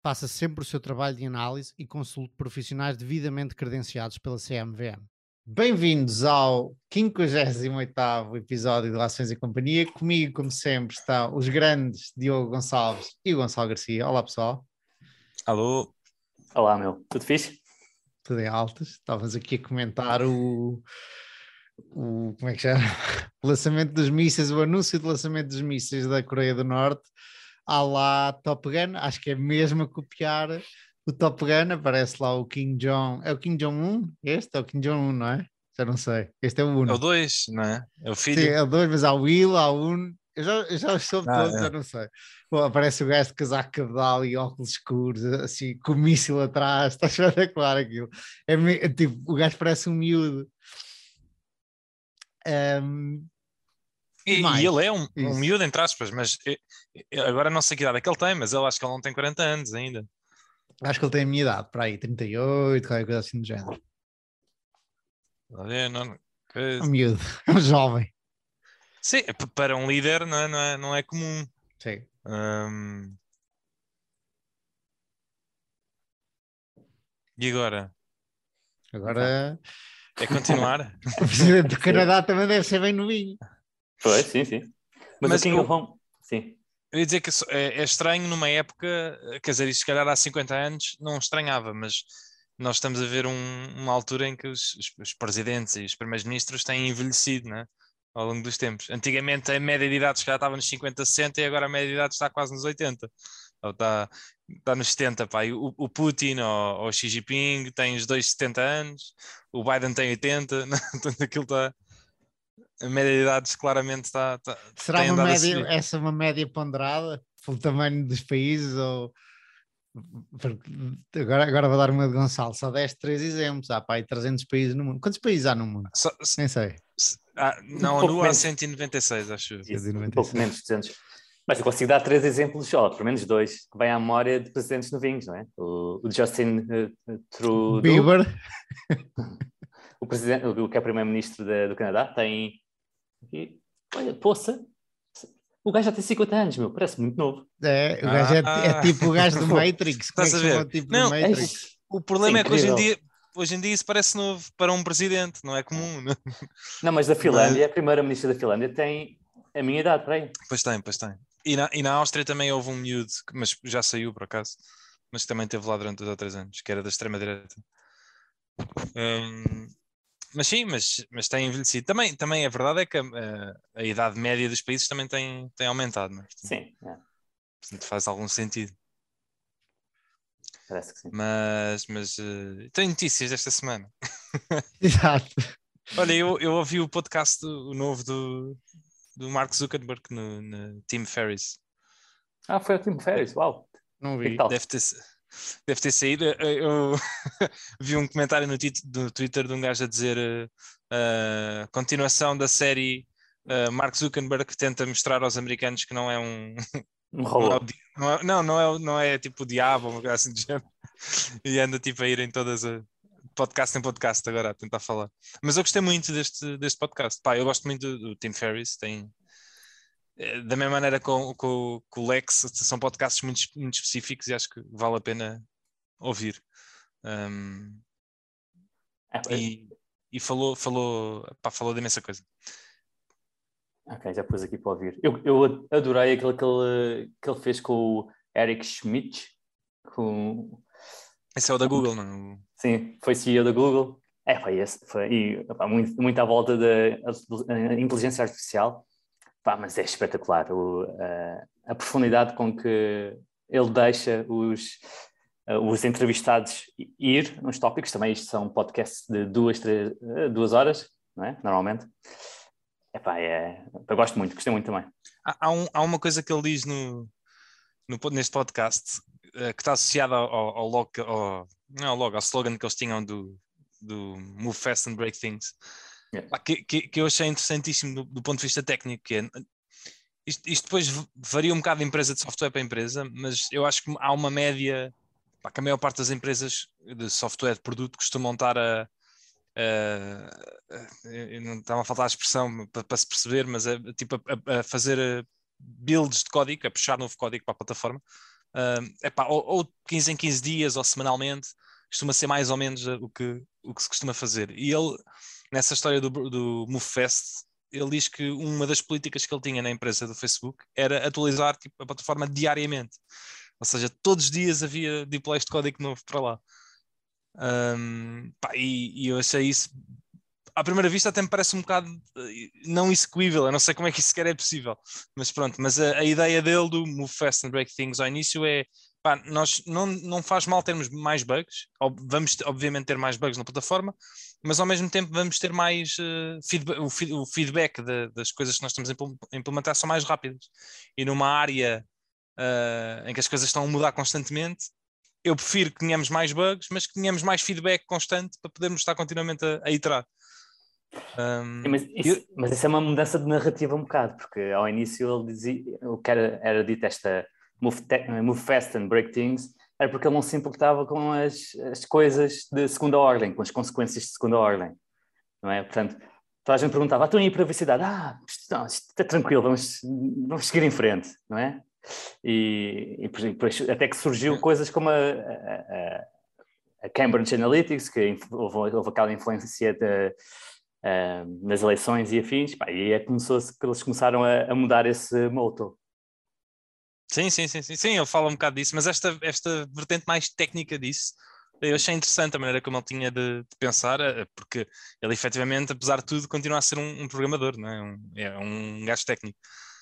Faça sempre o seu trabalho de análise e consulte profissionais devidamente credenciados pela CMVM. Bem-vindos ao 58º episódio de Relações e Companhia. Comigo, como sempre, estão os grandes Diogo Gonçalves e o Gonçalo Garcia. Olá, pessoal. Alô. Olá, meu. Tudo fixe? Tudo em altas. Estávamos aqui a comentar o, o como é que chama? O lançamento dos mísseis, o anúncio do lançamento dos mísseis da Coreia do Norte à lá Top Gun, acho que é mesmo a copiar o Top Gun, aparece lá o Kim Jong, é o Kim Jong-un? Este é o Kim Jong-un, não é? Já não sei, este é o 1. É o 2, não é? É o filho. Sim, é o 2, mas há o Will, há o 1, eu já, eu já soube ah, todos, é. eu não sei. Bom, aparece o gajo de casaco cabedal e óculos escuros, assim, com o míssil atrás, está espetacular aquilo. É, é, tipo, o gajo parece um miúdo. Um, e, e, ele é um, um miúdo, entre aspas, mas agora não sei que idade é que ele tem, mas eu acho que ele não tem 40 anos ainda. Acho que ele tem a minha idade, para aí, 38, qualquer coisa assim do género. É, não, que... Um miúdo, um jovem. Sim, para um líder não é, não é, não é comum. Sim. Um... E agora? Agora. É continuar? o presidente do Canadá também deve ser bem novinho. Foi, sim, sim. Mas, Mas o King eu, of Home, sim. Eu ia dizer que é, é, estranho numa época, quer dizer, isto se calhar há 50 anos não estranhava, mas nós estamos a ver um, uma altura em que os, os, os presidentes e os primeiros-ministros têm envelhecido, né? Ao longo dos tempos. Antigamente a média de idade já estava nos 50, 60 e agora a média de idade está quase nos 80. Ou está, está nos 70, pá. O, o Putin ou, ou Xi Jinping tem os dois 70 anos, o Biden tem 80, né? Portanto aquilo está a média de idades claramente está. está Será uma média, essa é uma média ponderada pelo tamanho dos países ou. Agora, agora vou dar uma de Gonçalo, só deste três exemplos. Há pá, 300 países no mundo. Quantos países há no mundo? Só, Nem sei. Ah, não, um no há 196, acho. Isso, um pouco menos, 200. Mas eu consigo dar três exemplos só, pelo menos dois, que vêm à memória de presidentes novinhos, não é? O, o Justin uh, Trudeau. Bieber. o, presidente, o que é primeiro-ministro do Canadá, tem e, olha, poça, o gajo já tem 50 anos, meu, parece muito novo. É, o gajo ah. é, é, tipo o gajo do Matrix. Estás a ver? Tipo não, Matrix. O, o problema Sim, é que hoje em dia hoje em dia isso parece novo para um presidente, não é comum. Não, não mas da Finlândia, mas... a primeira ministra da Finlândia tem a minha idade, para aí. Pois tem, pois tem. E na, e na Áustria também houve um miúdo, mas já saiu por acaso, mas também esteve lá durante dois ou três anos, que era da extrema-direita. Um, mas sim, mas, mas tem envelhecido. Também, também a verdade é que a, a, a idade média dos países também tem, tem aumentado, não é? Sim. É. Portanto, faz algum sentido. Parece que sim. Mas, mas uh, tenho notícias desta semana. Exato. Olha, eu, eu ouvi o podcast do, o novo do, do Mark Zuckerberg no, no Tim Ferriss. Ah, foi o Tim Ferriss, uau. Não vi. Deve ter, deve ter saído. Eu vi um comentário no, no, Twitter de um gajo a dizer uh, continuação da série uh, Mark Zuckerberg que tenta mostrar aos americanos que não é um. Um robô. Não, é, não, não, é, não é tipo o diabo uma coisa assim de género. E anda tipo a ir em todas as. Podcast em podcast agora a tentar falar. Mas eu gostei muito deste, deste podcast. Pá, eu gosto muito do, do Tim Ferriss, tem, eh, da mesma maneira com, com, com, o Lex, são podcasts muito, muito específicos e acho que vale a pena ouvir. Um, é, e, e, falou, falou, pá, falou de imensa coisa. Ok, já pus aqui para ouvir. Eu, eu adorei aquilo que ele, que ele fez com o Eric Schmidt. Com... Esse é o da Google, não? Sim, foi CEO da Google. É, foi esse. Foi, e, muito, muito à volta da inteligência artificial. Pá, mas é espetacular o, a, a, profundidade com que ele deixa os, os entrevistados ir nos tópicos. Também isto são podcasts de duas, três, duas horas, não é? Normalmente. Epá, é, eu gosto muito, gostei muito também. Há, há, um, há uma coisa que ele diz no, no neste podcast uh, que está associada ao, ao, logo, ao, não ao logo, ao slogan que eles tinham do do Move Fast and Break Things, Que, que, que eu achei interessantíssimo do, do ponto de vista técnico, que é isto, isto depois varia um bocado de empresa de software para empresa, mas eu acho que há uma média pá, que a maior parte das empresas de software de produto costumam estar a, eu não estava a faltar a expressão para, para se perceber, mas é tipo a, a fazer eh, builds de código, a puxar novo código para a plataforma, Ah, epá, ou, ou 15 em 15 dias ou semanalmente, costuma ser mais ou menos eh, o que, o que se costuma fazer. E ele, nessa história do, do MoveFest, ele diz que uma das políticas que ele tinha na empresa do Facebook era atualizar tipo, a plataforma diariamente. Ou seja, todos os dias havia deploys de código novo para lá. Um, pá, e, e eu achei isso, à primeira vista, até me parece um bocado eh, não execuível. Eu não sei como é que isso sequer é possível, mas pronto. Mas a, a ideia dele do Move Fast and Break Things ao início é pá, nós não, não faz mal termos mais bugs, vamos obviamente ter mais bugs na plataforma, mas ao mesmo tempo vamos ter mais eh, feedback, o, o feedback da- das coisas que nós estamos a impl- a implementar são mais rápidas. E numa área eh, em que as coisas estão a mudar constantemente, eu prefiro que tenhamos mais bugs, mas que tenhamos mais feedback constante para podermos estar continuamente a, a iterar. Um, Sim, Mas isso, mas isso é uma mudança de narrativa um bocado, porque ao início ele dizia, o que era, era dito esta move, te- move fast and break things, era porque ele não se importava com as, as coisas de segunda ordem, com as consequências de segunda ordem, não é? Portanto, toda a gente perguntava, estão aí a privacidade? Ah, isto, não, isto está tranquilo, vamos, vamos seguir em frente, não é? E, e até que surgiu coisas como a, a- a- Cambridge Analytics, que houve, houve aquela influência de, ah, nas eleições e afins, pá, e aí começou-se que eles começaram a, a mudar esse moto. Sim, sim, sim, sim, sim, ele fala um bocado disso, mas esta, esta vertente mais técnica disso, eu achei interessante a maneira como ele tinha de, de pensar, eh, porque ele efetivamente, apesar de tudo, continua a ser um, um programador, não é? Um, é um gajo técnico.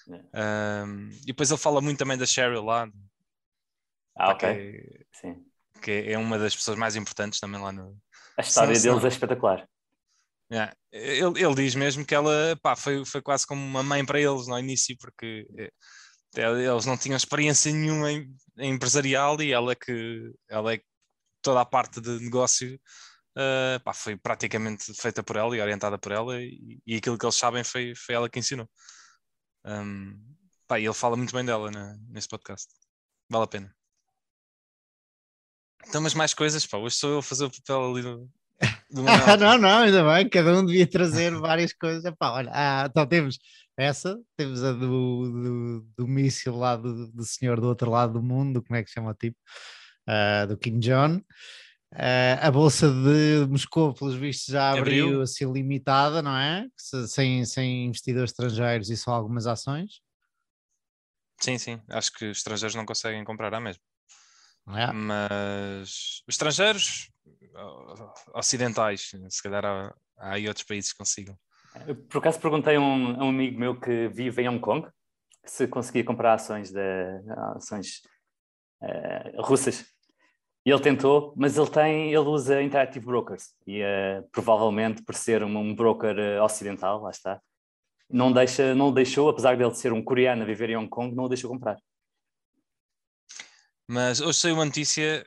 Um, e depois ele fala muito também da Cheryl lá, Ah, ok. que, Sim. que é uma das pessoas mais importantes também lá no. A história Sim, deles é espetacular. Yeah. Ele, ele diz mesmo que ela pá, foi, foi quase como uma mãe para eles no início, porque eh, eles não tinham experiência nenhuma em, em empresarial e ela é que ela é toda a parte de negócio eh, pá, foi praticamente feita por ela e orientada por ela e, e aquilo que eles sabem foi, foi ela que ensinou. Um, pá, e ele fala muito bem dela na- nesse podcast. Vale a pena. Então, mas mais coisas, pá, hoje sou eu a fazer o papel ali do, do não, não, ainda bem, cada um devia trazer várias coisas. Epá, olha, ah, então temos essa, temos a do, do, do míssil lá do, do senhor do outro lado do mundo, como é que se chama o tipo? Ah, do King John. Ah, a bolsa de Moscou, pelos vistos, já abriu, Abriu. assim limitada, não é? Se- Sem, sem investidores estrangeiros e só algumas ações. Sim, sim, acho que os estrangeiros não conseguem comprar à mesma. não é? Mas os estrangeiros ocidentais, se calhar há, há aí outros países que consigam. Por acaso perguntei a um, um amigo meu que vive em Hong Kong se conseguia comprar ações, de, ações eh, russas. E ele tentou, mas ele tem, ele usa Interactive Brokers e eh, provavelmente por ser um, um broker eh, ocidental, lá está, não deixa, não deixou, apesar dele ser um coreano a viver em Hong Kong, não o deixou comprar. Mas hoje saiu uma notícia,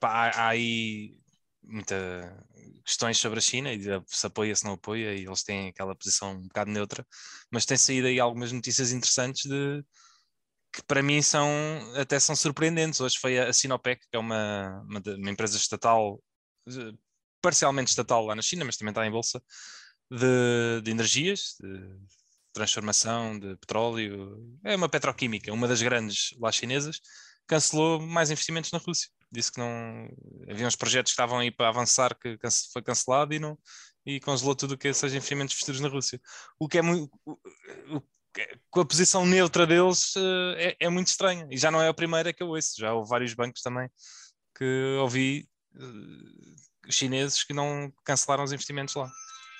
pá, há, há aí muitas questões sobre a China e se apoia, se não apoia, e eles têm aquela posição um bocado neutra, mas tem saído aí algumas notícias interessantes de que para mim são até são surpreendentes. Hoje foi a Sinopec, que é uma, uma, uma empresa estatal, parcialmente estatal lá na China, mas também está em bolsa, de, de energias, de transformação de petróleo, é uma petroquímica, uma das grandes lá chinesas, cancelou mais investimentos na Rússia. Disse que não havia uns projetos que estavam aí para avançar que foi cancelado e não e congelou tudo o que seja investimentos futuros na Rússia. O que é muito com a posição neutra deles eh, é, é muito estranha e já não é a primeira que eu ouço, já houve vários bancos também que ouvi eh, chineses que não cancelaram os investimentos lá.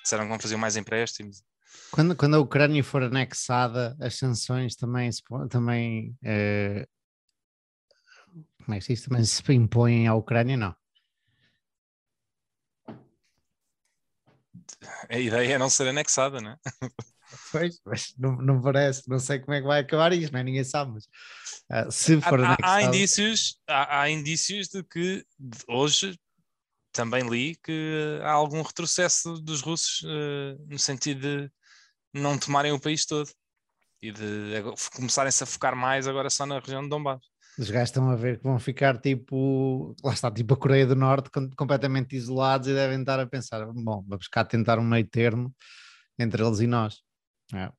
Disseram que não faziam mais empréstimos. Quando, quando a Ucrânia for anexada, as sanções também, também, eh, como é que se diz? Também se impõem à Ucrânia, não. A ideia é não ser anexada, não é? Pois, mas não, não parece, não sei como é que vai acabar isto, é? ninguém sabe, mas ah, se Há, for há- há anexado, indícios, há, há indícios de que hoje também li que há algum retrocesso dos russos uh, no sentido de não tomarem o país todo e de começarem-se a focar mais agora só na região de Donbass. Os gajos estão a ver que vão ficar tipo, lá está, tipo a Coreia do Norte, completamente isolados e devem estar a pensar: bom, vamos cá tentar um meio termo entre eles e nós. É.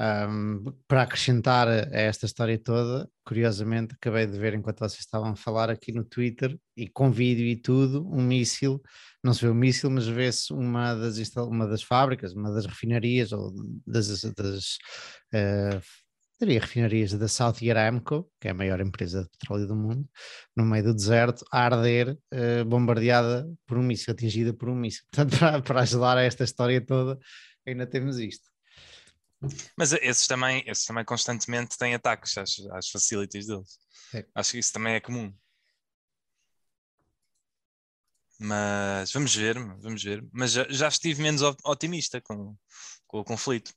Um, para acrescentar a esta história toda, curiosamente, acabei de ver enquanto vocês estavam a falar aqui no Twitter e com vídeo e tudo, um míssil, não se vê o míssil, mas vê-se uma das, uma das fábricas, uma das refinarias ou das, das uh, teria refinarias da Saudi Aramco, que é a maior empresa de petróleo do mundo, no meio do deserto, a arder, uh, bombardeada por um míssil, atingida por um míssil. Portanto, para, para ajudar a esta história toda, ainda temos isto. Mas esses também, esses também constantemente têm ataques às, às facilities deles. É. Acho que isso também é comum. Mas vamos ver, vamos ver. Mas já, já estive menos otimista com, com o conflito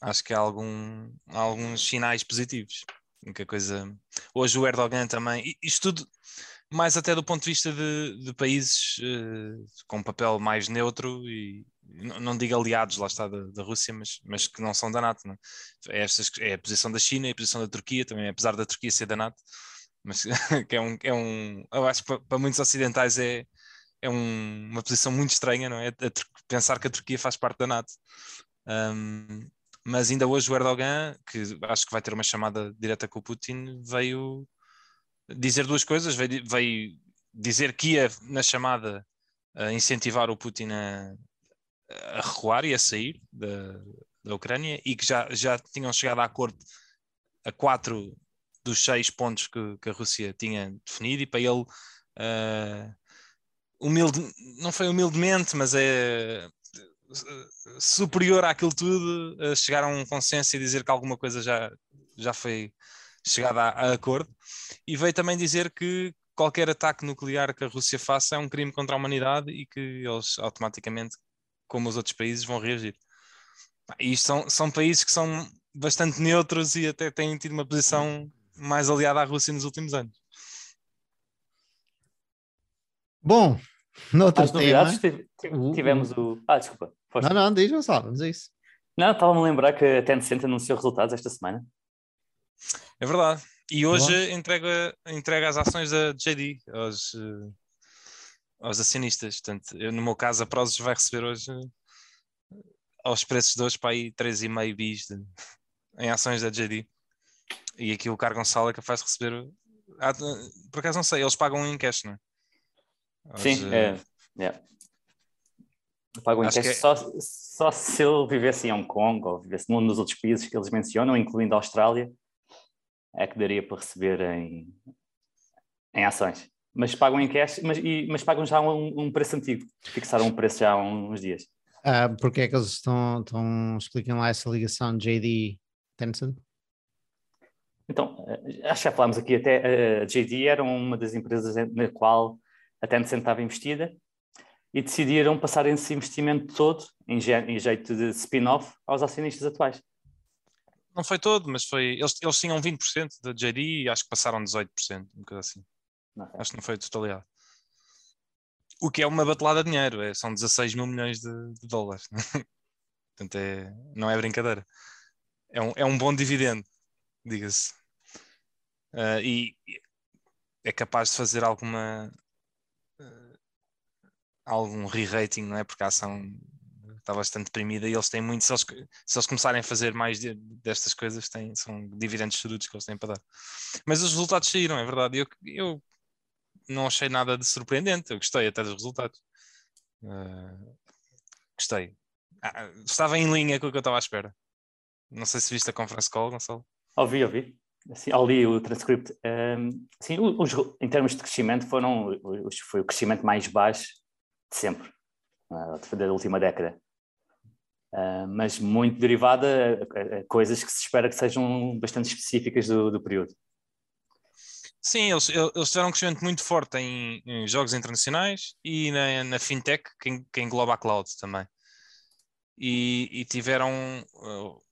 acho que há, algum, há alguns sinais positivos. Que a coisa. Hoje o Erdogan também. Isto tudo, mais até do ponto de vista de, de países uh, com um papel mais neutro e não, digo aliados, lá está, da, da, Rússia, mas, mas que não são da NATO. Não? É? é, estas, é a posição da China e a posição da Turquia também, apesar da Turquia ser da NATO, mas que é um. É um eu acho que para, para muitos ocidentais é, é um, uma posição muito estranha, não é? pensar que a Turquia faz parte da NATO. Um, mas ainda hoje o Erdogan, que acho que vai ter uma chamada direta com o Putin, veio dizer duas coisas, veio, veio dizer que ia na chamada incentivar o Putin a, a recuar e a sair da, da Ucrânia e que já, já tinham chegado a acordo a quatro dos seis pontos que, que a Rússia tinha definido e para ele uh, humilde, não foi humildemente, mas é superior àquilo tudo, a chegar a um consenso e dizer que alguma coisa já, já foi chegada a, a acordo. E veio também dizer que qualquer ataque nuclear que a Rússia faça é um crime contra a humanidade e que eles automaticamente, como os outros países, vão reagir. E isto são, são países que são bastante neutros e até têm tido uma posição mais aliada à Rússia nos últimos anos. Bom, noutro tema... tivemos o... Ah, desculpa. Força. Não, não, diz Gonçalo, vamos a isso. Não, estava-me a lembrar que a Tencent anunciou resultados esta semana. É verdade. E hoje entrega, entrega as ações da JD aos, uh, aos acionistas. Portanto, eu, no meu caso, a Prozis vai receber hoje uh, aos preços de hoje para aí 3,5 bis de, em ações da JD. E aqui o Car Gonçalo é capaz de receber. Ah, por acaso não sei, eles pagam em cash, não é? Sim, uh, é. Pagam em cash é... só, só se ele vivesse em Hong Kong ou vivesse num dos outros países que eles mencionam, incluindo a Austrália, é que daria para receber em, em ações. Mas pagam em cash, mas, e, mas pagam já um, um, preço antigo. Fixaram um preço já há uns dias. Ah, porque é que eles estão, estão explicam lá essa ligação JD Tencent? Então, eh, acho que já falámos aqui até, a JD era uma das empresas na qual a Tencent estava investida e decidiram passar esse investimento todo, em, jeito de spin-off, aos acionistas atuais. Não foi todo, mas foi. Eles, eles tinham 20% da JD e acho que passaram 18%, um bocado assim. Acho que não foi a totalidade. O que é uma batelada de dinheiro, é, são 16 mil milhões de, de dólares. Portanto, é, não é brincadeira. É um, é um bom dividendo, diga-se. Uh, e é capaz de fazer alguma algum re-rating, não é? Porque a ação está bastante deprimida e eles têm muito. Se eles, se eles começarem a fazer mais de, destas coisas, têm, são dividendos surdos que eles têm para dar. Mas os resultados saíram, é verdade. Eu, eu não achei nada de surpreendente. Eu gostei até dos resultados. Uh, gostei. Ah, estava em linha com o que eu estava à espera. Não sei se viste a conference call, Gonçalo. Ouvi, ouvi. Ao li o transcript. Um, sim, os, em termos de crescimento, foram, os, foi o crescimento mais baixo de sempre, uh, da última década. Uh, mas muito derivada a, coisas que se espera que sejam bastante específicas do, do período. Sim, eles, eles tiveram um crescimento muito forte em, em jogos internacionais e na, na fintech, que, que, engloba a cloud também. E, e tiveram uh,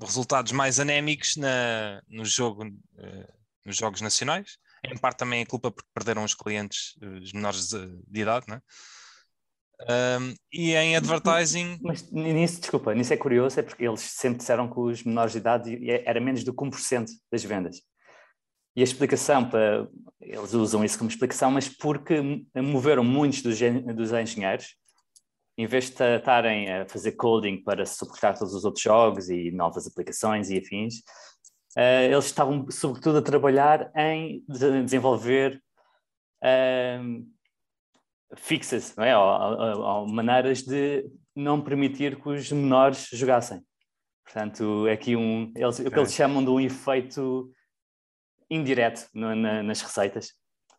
resultados mais anémicos na, no jogo, uh, nos jogos nacionais, em parte também é culpa porque perderam os clientes, os menores de, de idade, né? Um, e em advertising. Mas nisso, desculpa, nisso é curioso, é porque eles sempre disseram que os menores de idade era menos do que 1% das vendas. E a explicação para. Eles usam isso como explicação, mas porque moveram muitos dos, dos engenheiros, em vez de estarem a fazer coding para suportar todos os outros jogos e novas aplicações e afins, uh, eles estavam, sobretudo, a trabalhar em desenvolver. Uh, fixas, não é? Ou, ou, ou, maneiras de não permitir que os menores jogassem. Portanto, é aqui um, eles, o que eles chamam de um efeito indireto no, na, nas receitas.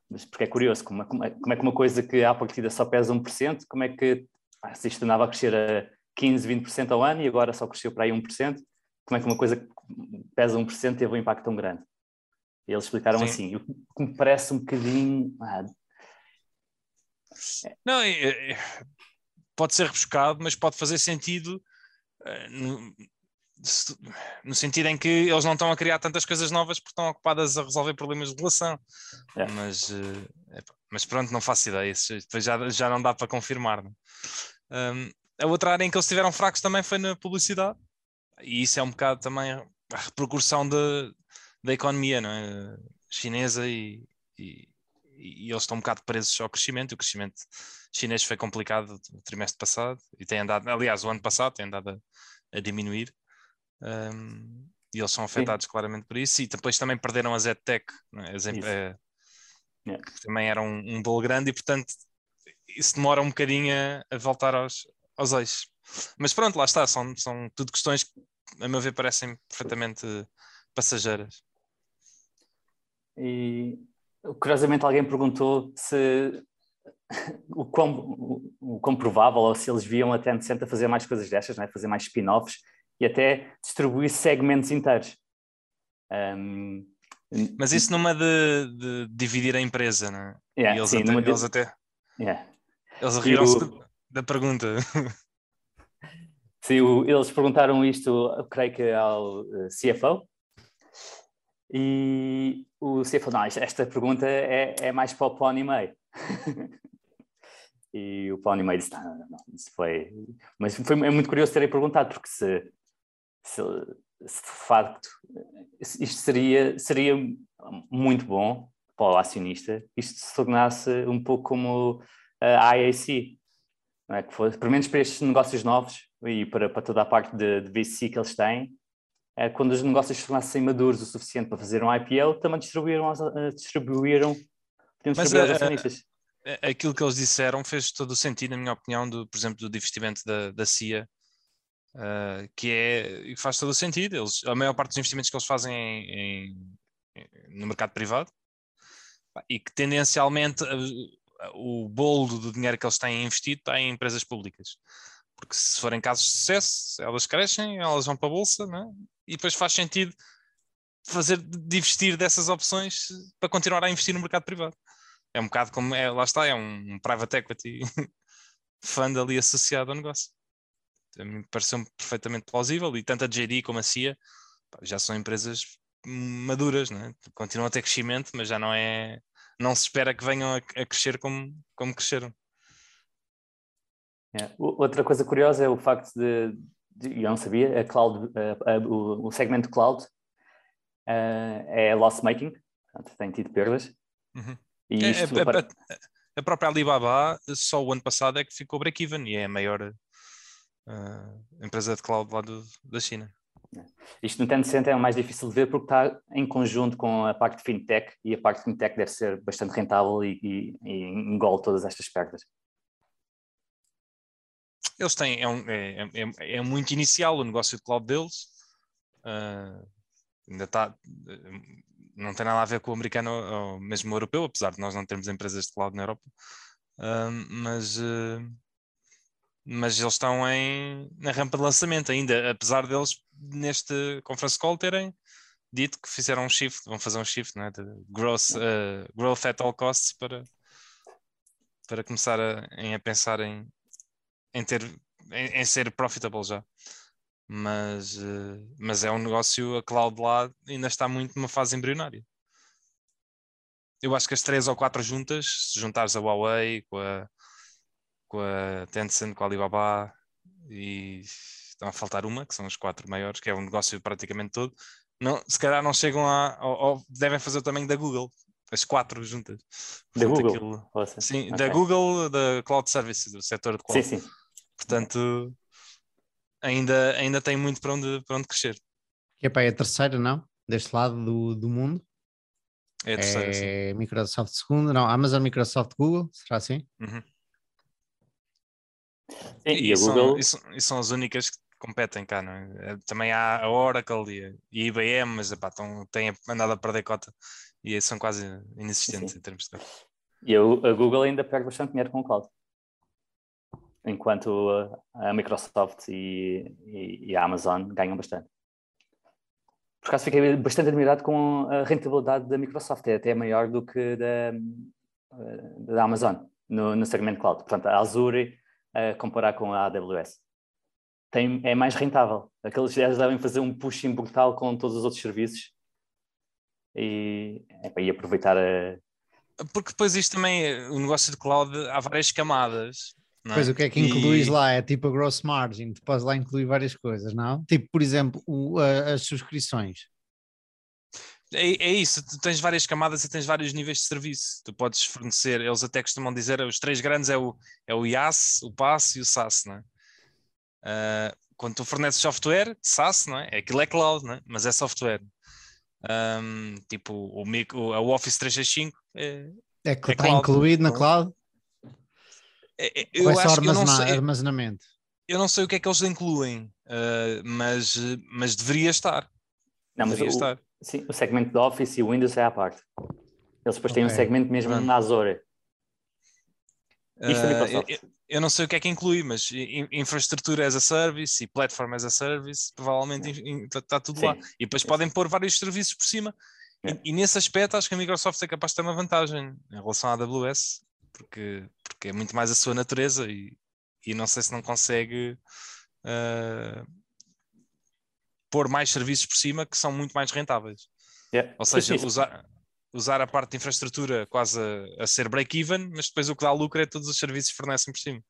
Mas porque é curioso, como, como, é, como é que uma coisa que à partida só pesa 1%, como é que ah, se isto andava a crescer a 15, 20% ao ano e agora só cresceu para aí 1%, como é que uma coisa que pesa 1% teve um impacto tão grande? E eles explicaram Sim. assim, o que me parece um bocadinho ah, não, é, é, pode ser rebuscado, mas pode fazer sentido uh, no, no, sentido em que eles não estão a criar tantas coisas novas porque estão ocupadas a resolver problemas de relação. É. Mas, uh, mas pronto, não faço ideia, depois já, já não dá para confirmar. Um, a outra área em que eles estiveram fracos também foi na publicidade, e isso é um bocado também a repercussão de, da economia não é? chinesa e, e e eles estão um bocado presos ao crescimento. O crescimento chinês foi complicado no trimestre passado e tem andado, aliás, o ano passado tem andado a, a diminuir. Um, e eles são afetados Sim. claramente por isso. E depois também perderam a ZTEC, é? é, yeah. que também era um, um bolo grande, e portanto isso demora um bocadinho a, a voltar aos, aos eixos. Mas pronto, lá está, são, são tudo questões que, a meu ver, parecem perfeitamente passageiras. E Curiosamente, alguém perguntou se o quão, o quão provável ou se eles viam a Tencent a fazer mais coisas destas, né? fazer mais spin-offs e até distribuir segmentos inteiros. Um, Mas isso numa de, de, dividir a empresa, não é? Yeah, eles, sim, até, eles até. Yeah. Eles riram-se o... da pergunta. Sim, o, eles perguntaram isto, creio que ao uh, CFO, e o C falou, não, esta pergunta é, é mais para o Pony e o Pony May disse, não, não, não, isso foi... Mas foi, é muito curioso terem perguntado, porque se, se, se de facto isto seria, seria muito bom para o acionista, isto se tornasse um pouco como a IAC, é? que pelo menos para estes negócios novos e para, para toda a parte de, de VC que eles têm, quando os negócios se tornassem maduros o suficiente para fazer um IPO, também distribuíram, uh, distribuíram, Mas, uh, acionistas. Aquilo que eles disseram fez todo o sentido, na minha opinião, do, por exemplo, do investimento da, da CIA, uh, que é, faz todo o sentido. Eles, a maior parte dos investimentos que eles fazem em, em, no mercado privado e que tendencialmente o bolo do dinheiro que eles têm investido está em empresas públicas. Porque se forem casos de sucesso, elas crescem, elas vão para a bolsa, né? E depois faz sentido fazer de investir dessas opções para continuar a investir no mercado privado. É um bocado como é, lá está, é um, private equity fund ali associado ao negócio. Me pareceu perfeitamente plausível e tanto a JD como a CIA já são empresas maduras, né? continuam a ter crescimento, mas já não é, não se espera que venham a, a crescer como, como cresceram. É. Outra coisa curiosa é o facto de, eu não sabia, a cloud, a, a, o, o, segmento cloud uh, é loss making, portanto, tem tido perdas. Uhum. E é, isto, é, para... a, própria Alibaba, só o ano passado é que ficou break-even e é a maior uh, empresa de cloud lá do, da China. É. Isto no Tencent é o mais difícil de ver porque está em conjunto com a parte de fintech e a parte de fintech deve ser bastante rentável e, e, e engole todas estas perdas eles têm, é, um, é, é, é, muito inicial o negócio de cloud deles, uh, ainda está, não tem nada a ver com o americano ou mesmo o europeu, apesar de nós não termos empresas de cloud na Europa, uh, mas, uh, mas eles estão em, na rampa de lançamento ainda, apesar deles neste conference call terem dito que fizeram um shift, vão fazer um shift né, de growth, growth at all costs para, para começar a, a pensar em, em, ter, em, em ser profitable já. Mas, uh, mas é um negócio, a cloud lá ainda está muito numa fase embrionária. eu acho que as três ou quatro juntas, se juntares a Huawei com a, com a Tencent, com a Alibaba e estão a faltar uma, que são as quatro maiores, que é o negócio praticamente todo, não, se calhar não chegam a. Ou, ou devem fazer o tamanho da Google, as quatro juntas. Da Portanto, Google? aquilo- sim, Ok. da Google, da Cloud Services, do setor de cloud. Sim, sim. Portanto, ainda, ainda tem muito para onde, para onde crescer. Que é, é a terceira, não? Deste lado do, do mundo. É a terceira, sim. É Microsoft segunda, não, Amazon, Microsoft, Google, será assim? Uhum. Sim, E, E, a são, Google, e são- e são as únicas que competem cá, não é? Eh, Também há a Oracle e a, e IBM, mas epá, tão, têm andado a perder cota e são quase inexistentes Sim. em termos de e a, a Google ainda perde bastante dinheiro com o cloud. Enquanto a, a Microsoft e, e- e a Amazon ganham bastante. Por acaso fiquei bastante admirado com a rentabilidade da Microsoft, é até maior do que da, da Amazon no, no segmento cloud. Portanto, a Azure a comparar com a AWS. Tem, é mais rentável. Aqueles eles devem fazer um pushing brutal com todos os outros serviços e, e aproveitar a, Porque depois isto também, eh, o negócio de cloud, há várias camadas. É? Pois o que é que incluís E- lá? É tipo a gross margin, tu podes lá incluir várias coisas, não? Tipo, por exemplo, o- a- as subscrições. É, é isso, tu tens várias camadas e tens vários níveis de serviço. Tu podes fornecer, eles até costumam dizer, os três grandes é o, é o IaaS, o PaaS e o SaaS, não é? Ah, quando tu forneces software, SaaS, não é? Aquilo é cloud, não é? Mas é software. Ahm, tipo, o, mic- o, Office 365 é, É que É está cloud, incluído na é? cloud? É- é- Ou eu é só acho que eu sei, armazenamento? eu não sei o que é que eles incluem, ah, mas, mas deveria estar. Não, mas deveria o, estar. sim, o segmento de Office e Windows é à parte. Eles depois têm um segmento mesmo Pronto. na Azure. Isto é Microsoft. eu, eu não sei o que é que inclui, mas in- infraestrutura as a service e platform as a service, provavelmente está tudo lá. Sim. E depois Sim. podem pôr vários serviços por cima. E-. E, nesse aspecto acho que a Microsoft é capaz de ter uma vantagem em relação à AWS, porque, porque é muito mais a sua natureza e, e não sei se não consegue ah, pôr mais serviços por cima que são muito mais rentáveis. Yeah. Ou seja, usar, usar a parte de infraestrutura quase a, a ser break-even, mas depois o que dá lucro é todos os serviços que fornecem por cima.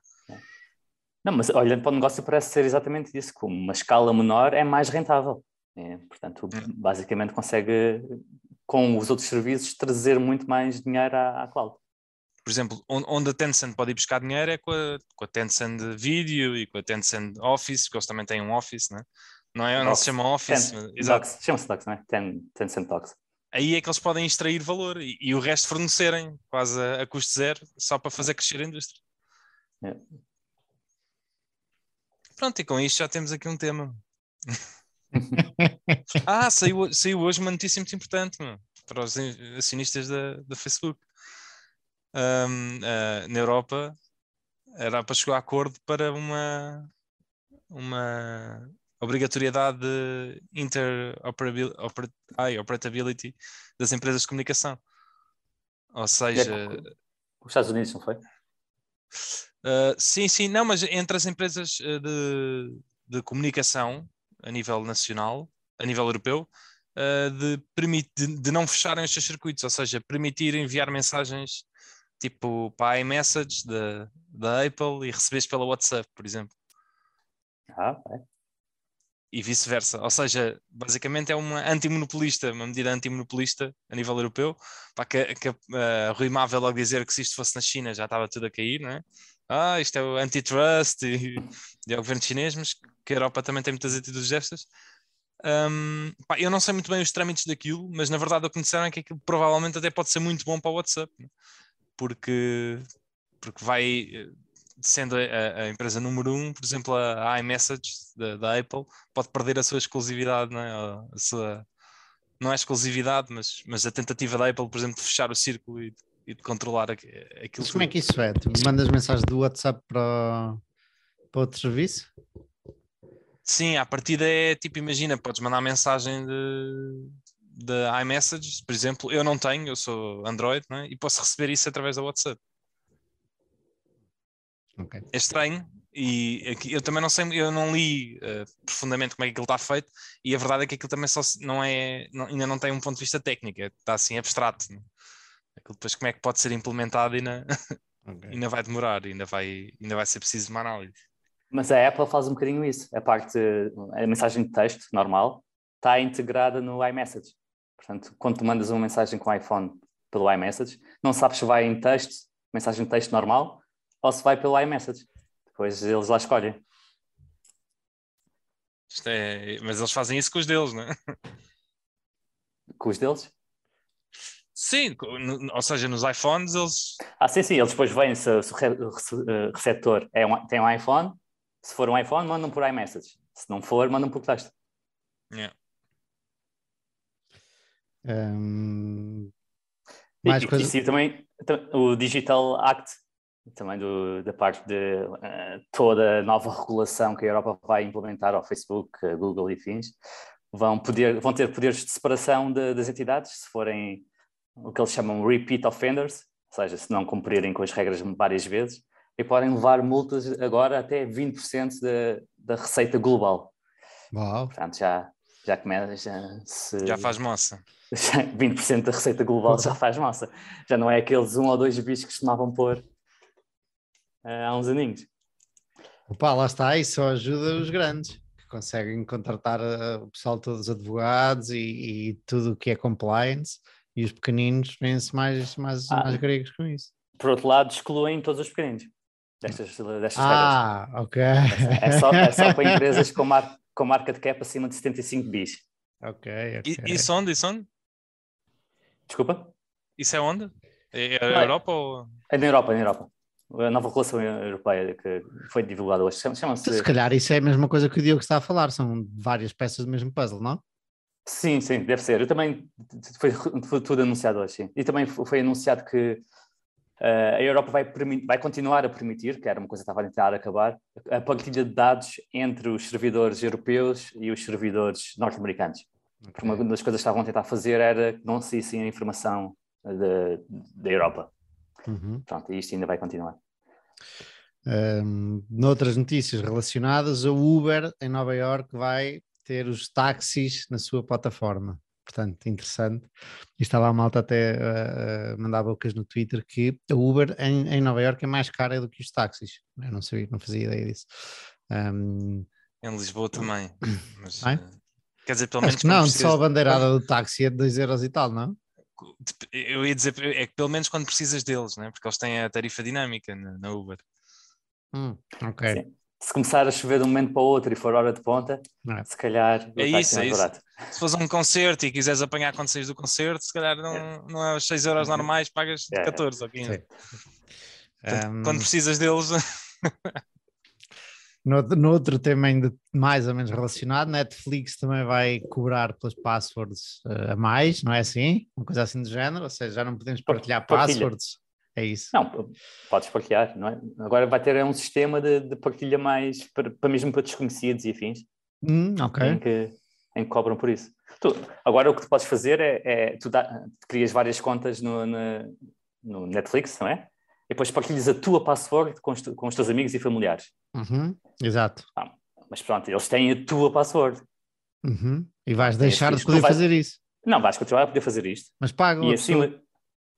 Não, mas olhando para o negócio parece ser exatamente isso. Com uma escala menor é mais rentável. É, portanto, basicamente consegue, com os outros serviços, trazer muito mais dinheiro à, à cloud. Por exemplo, on- onde a Tencent pode ir buscar dinheiro é com a, com a Tencent Video e com a Tencent Office, porque eles também têm um Office, né? não é? Não Docs. se chama Office, Ten- exato. Chama-se Docs, não é? Ten, Tencent Docs. Aí é que eles podem extrair valor e, e o resto fornecerem quase a, a custo zero, só para fazer crescer a indústria. É. Pronto, e com isto já temos aqui um tema. ah, saiu, saiu hoje uma notícia muito importante meu, para os acionistas da, da Facebook. Ahm, ah, na Europa era para chegar a acordo para uma, uma obrigatoriedade de interoperability das empresas de comunicação. Ou seja, Os Estados Unidos, não foi? Uh, sim, sim, não, mas entre as empresas uh, de, de comunicação a nível nacional, a nível europeu, uh, de, de, de não fecharem os seus circuitos, ou seja, permitir enviar mensagens tipo para a iMessage da, da Apple e receberes pela WhatsApp, por exemplo, Ah, é. e vice-versa. Ou seja, basicamente é uma antimonopolista, uma medida antimonopolista a nível europeu, para que, que uh, Rui Má veio logo dizer que se isto fosse na China já estava tudo a cair, não é? ah, isto é o antitrust e, e é o governo chinês, mas que a Europa também tem muitas atitudes destas. Um, pá, eu não sei muito bem os trâmites daquilo, mas na verdade o que me disseram é que aquilo provavelmente até pode ser muito bom para o WhatsApp, né? Porque, porque vai eh, sendo a, a, empresa número um, por exemplo, a, a iMessage da, da, Apple pode perder a sua exclusividade, não é? A, sua, não é exclusividade, mas, mas a tentativa da Apple, por exemplo, de fechar o círculo e, e de controlar aquilo. Mas como é que isso é? Tu mandas mensagens do WhatsApp para, para outro serviço? Sim, a partida é tipo, imagina, podes mandar mensagem de, de iMessage, por exemplo, eu não tenho, eu sou Android, né? e posso receber isso através da WhatsApp. Okay. É estranho, e aqui, eu também não sei, eu não li uh, profundamente como é que aquilo está feito, e a verdade é que aquilo também só não é, não, ainda não tem um ponto de vista técnico, está assim abstrato. Né? Aquilo depois como é que pode ser implementado ainda, Ok. ainda vai demorar, ainda vai, ainda vai ser preciso uma análise. Mas a Apple faz um bocadinho isso. A parte, a mensagem de texto normal está integrada no iMessage. Portanto, quando tu mandas uma mensagem com o iPhone pelo iMessage, não sabes se vai em texto, mensagem de texto normal, ou se vai pelo iMessage. Depois eles lá escolhem. Isto é, mas eles fazem isso com os deles, não é? Com os deles. Sim, ou seja, nos iPhones eles. Ah, sim, sim, eles depois veem se, se o eh, receptor é um, tem um iPhone. Se for um iPhone, mandam por iMessage. Se não for, mandam por texto. Yeah. E- mais e, coisas. e sim, também tam- o Digital Act, também do- da parte de eh, toda a nova regulação que a Europa vai implementar ao Facebook, a Google e fins, vão, poder, vão ter poderes de separação de- das entidades, se forem o que eles chamam repeat offenders, ou seja, se não cumprirem com as regras várias vezes, e podem levar multas agora até 20% da, da receita global. Uau. Portanto, já, já começa, já, se, Já faz moça. 20% da receita global já faz massa. Já não é aqueles um ou dois bichos que costumavam pôr eh, há uns aninhos. Opa, lá está, isso só ajuda os grandes, que conseguem contratar eh, o pessoal todos os advogados e, e tudo o que é compliance, e os pequeninos vêm-se mais, mais, Ah. mais gregos com isso. Por outro lado, excluem todos os pequeninos destas, destas regras. Ah, ok. É só, é só para empresas com, mar, com marca de cap acima de 75 bis. Ok, E, ok. isso onde? Isso onde? Desculpa? Isso é onde? É a Não é- Europa ou. É na Europa, na Europa. A nova regulação europeia que foi divulgada hoje chama- chama-se. Se calhar isso é a mesma coisa que o Diogo está a falar, são várias peças do mesmo puzzle, não? Sim, sim, deve ser. Eu também foi, foi tudo anunciado hoje, sim. E também fo- foi anunciado que eh, a Europa vai, vai continuar a permitir, que era uma coisa que estava a tentar acabar, a partilha de dados entre os servidores europeus e os servidores norte-americanos. Porque uma das coisas que estavam a tentar fazer era que não saíssem a informação da- da Europa. Uhum. Pronto, e isto ainda vai continuar. Um, noutras notícias relacionadas, a Uber em Nova York vai ter os táxis na sua plataforma. Portanto, interessante. E estava a malta até a mandar bocas no Twitter que a Uber em, em Nova York é mais cara do que os táxis. Eu não sabia, não fazia ideia disso. Um, Em Lisboa também. Mas? Quer dizer, pelo acho menos que quando não, precisas- só a bandeirada do táxi é de 2 euros e tal, não? Eu ia dizer, é que pelo menos quando precisas deles, né? porque eles têm a tarifa dinâmica na, na Uber. Hum, ok. Sim. Se começar a chover de um momento para o outro e for hora de ponta, Não é? se calhar É isso, mais é isso. barato. Se fores a um concerto e quiseres apanhar quando saís do concerto, se calhar não, não é os 6 euros normais, pagas de É, é. 14 ou 15. Sim. Portanto, Um, Quando precisas deles, No, no outro tema ainda mais ou menos relacionado, Netflix também vai cobrar pelas passwords eh, a mais, não é assim? Uma coisa assim do género, ou seja, já não podemos Par- partilhar partilha. passwords. É isso. Não, podes partilhar, não é? Agora vai ter um sistema de, de partilha mais para, para mesmo para desconhecidos e afins, Hum, ok. em, que, em que cobram por isso. Tu- agora o que tu podes fazer é, é tu, dá, crias várias contas no, na- no Netflix, não é? E depois partilhas a tua password com os, com os teus amigos e familiares. Uhum, Exato. Mas pronto, eles têm a tua password. Uhum. E vais deixar de poder vais- fazer isso. Não, vais continuar a poder fazer isto. Mas pagam E pessoa.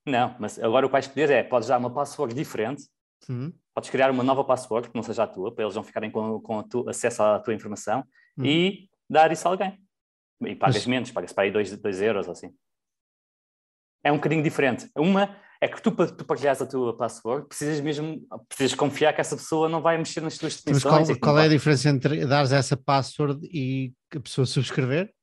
Não, mas agora o que vais poder é: podes dar uma password diferente Uhum, podes criar uma nova password que não seja a tua, para eles não ficarem com, com tu- acesso à tua informação Hum. e dar isso a alguém. E pagas Mas- menos, pagas para aí 2 euros ou assim. É um bocadinho diferente. Uma é que tu, para tu partilhares a tua password, precisas mesmo precisas confiar que essa pessoa não vai mexer nas tuas Mas definições. qual, que qual não é a diferença entre dares essa password e a pessoa subscrever?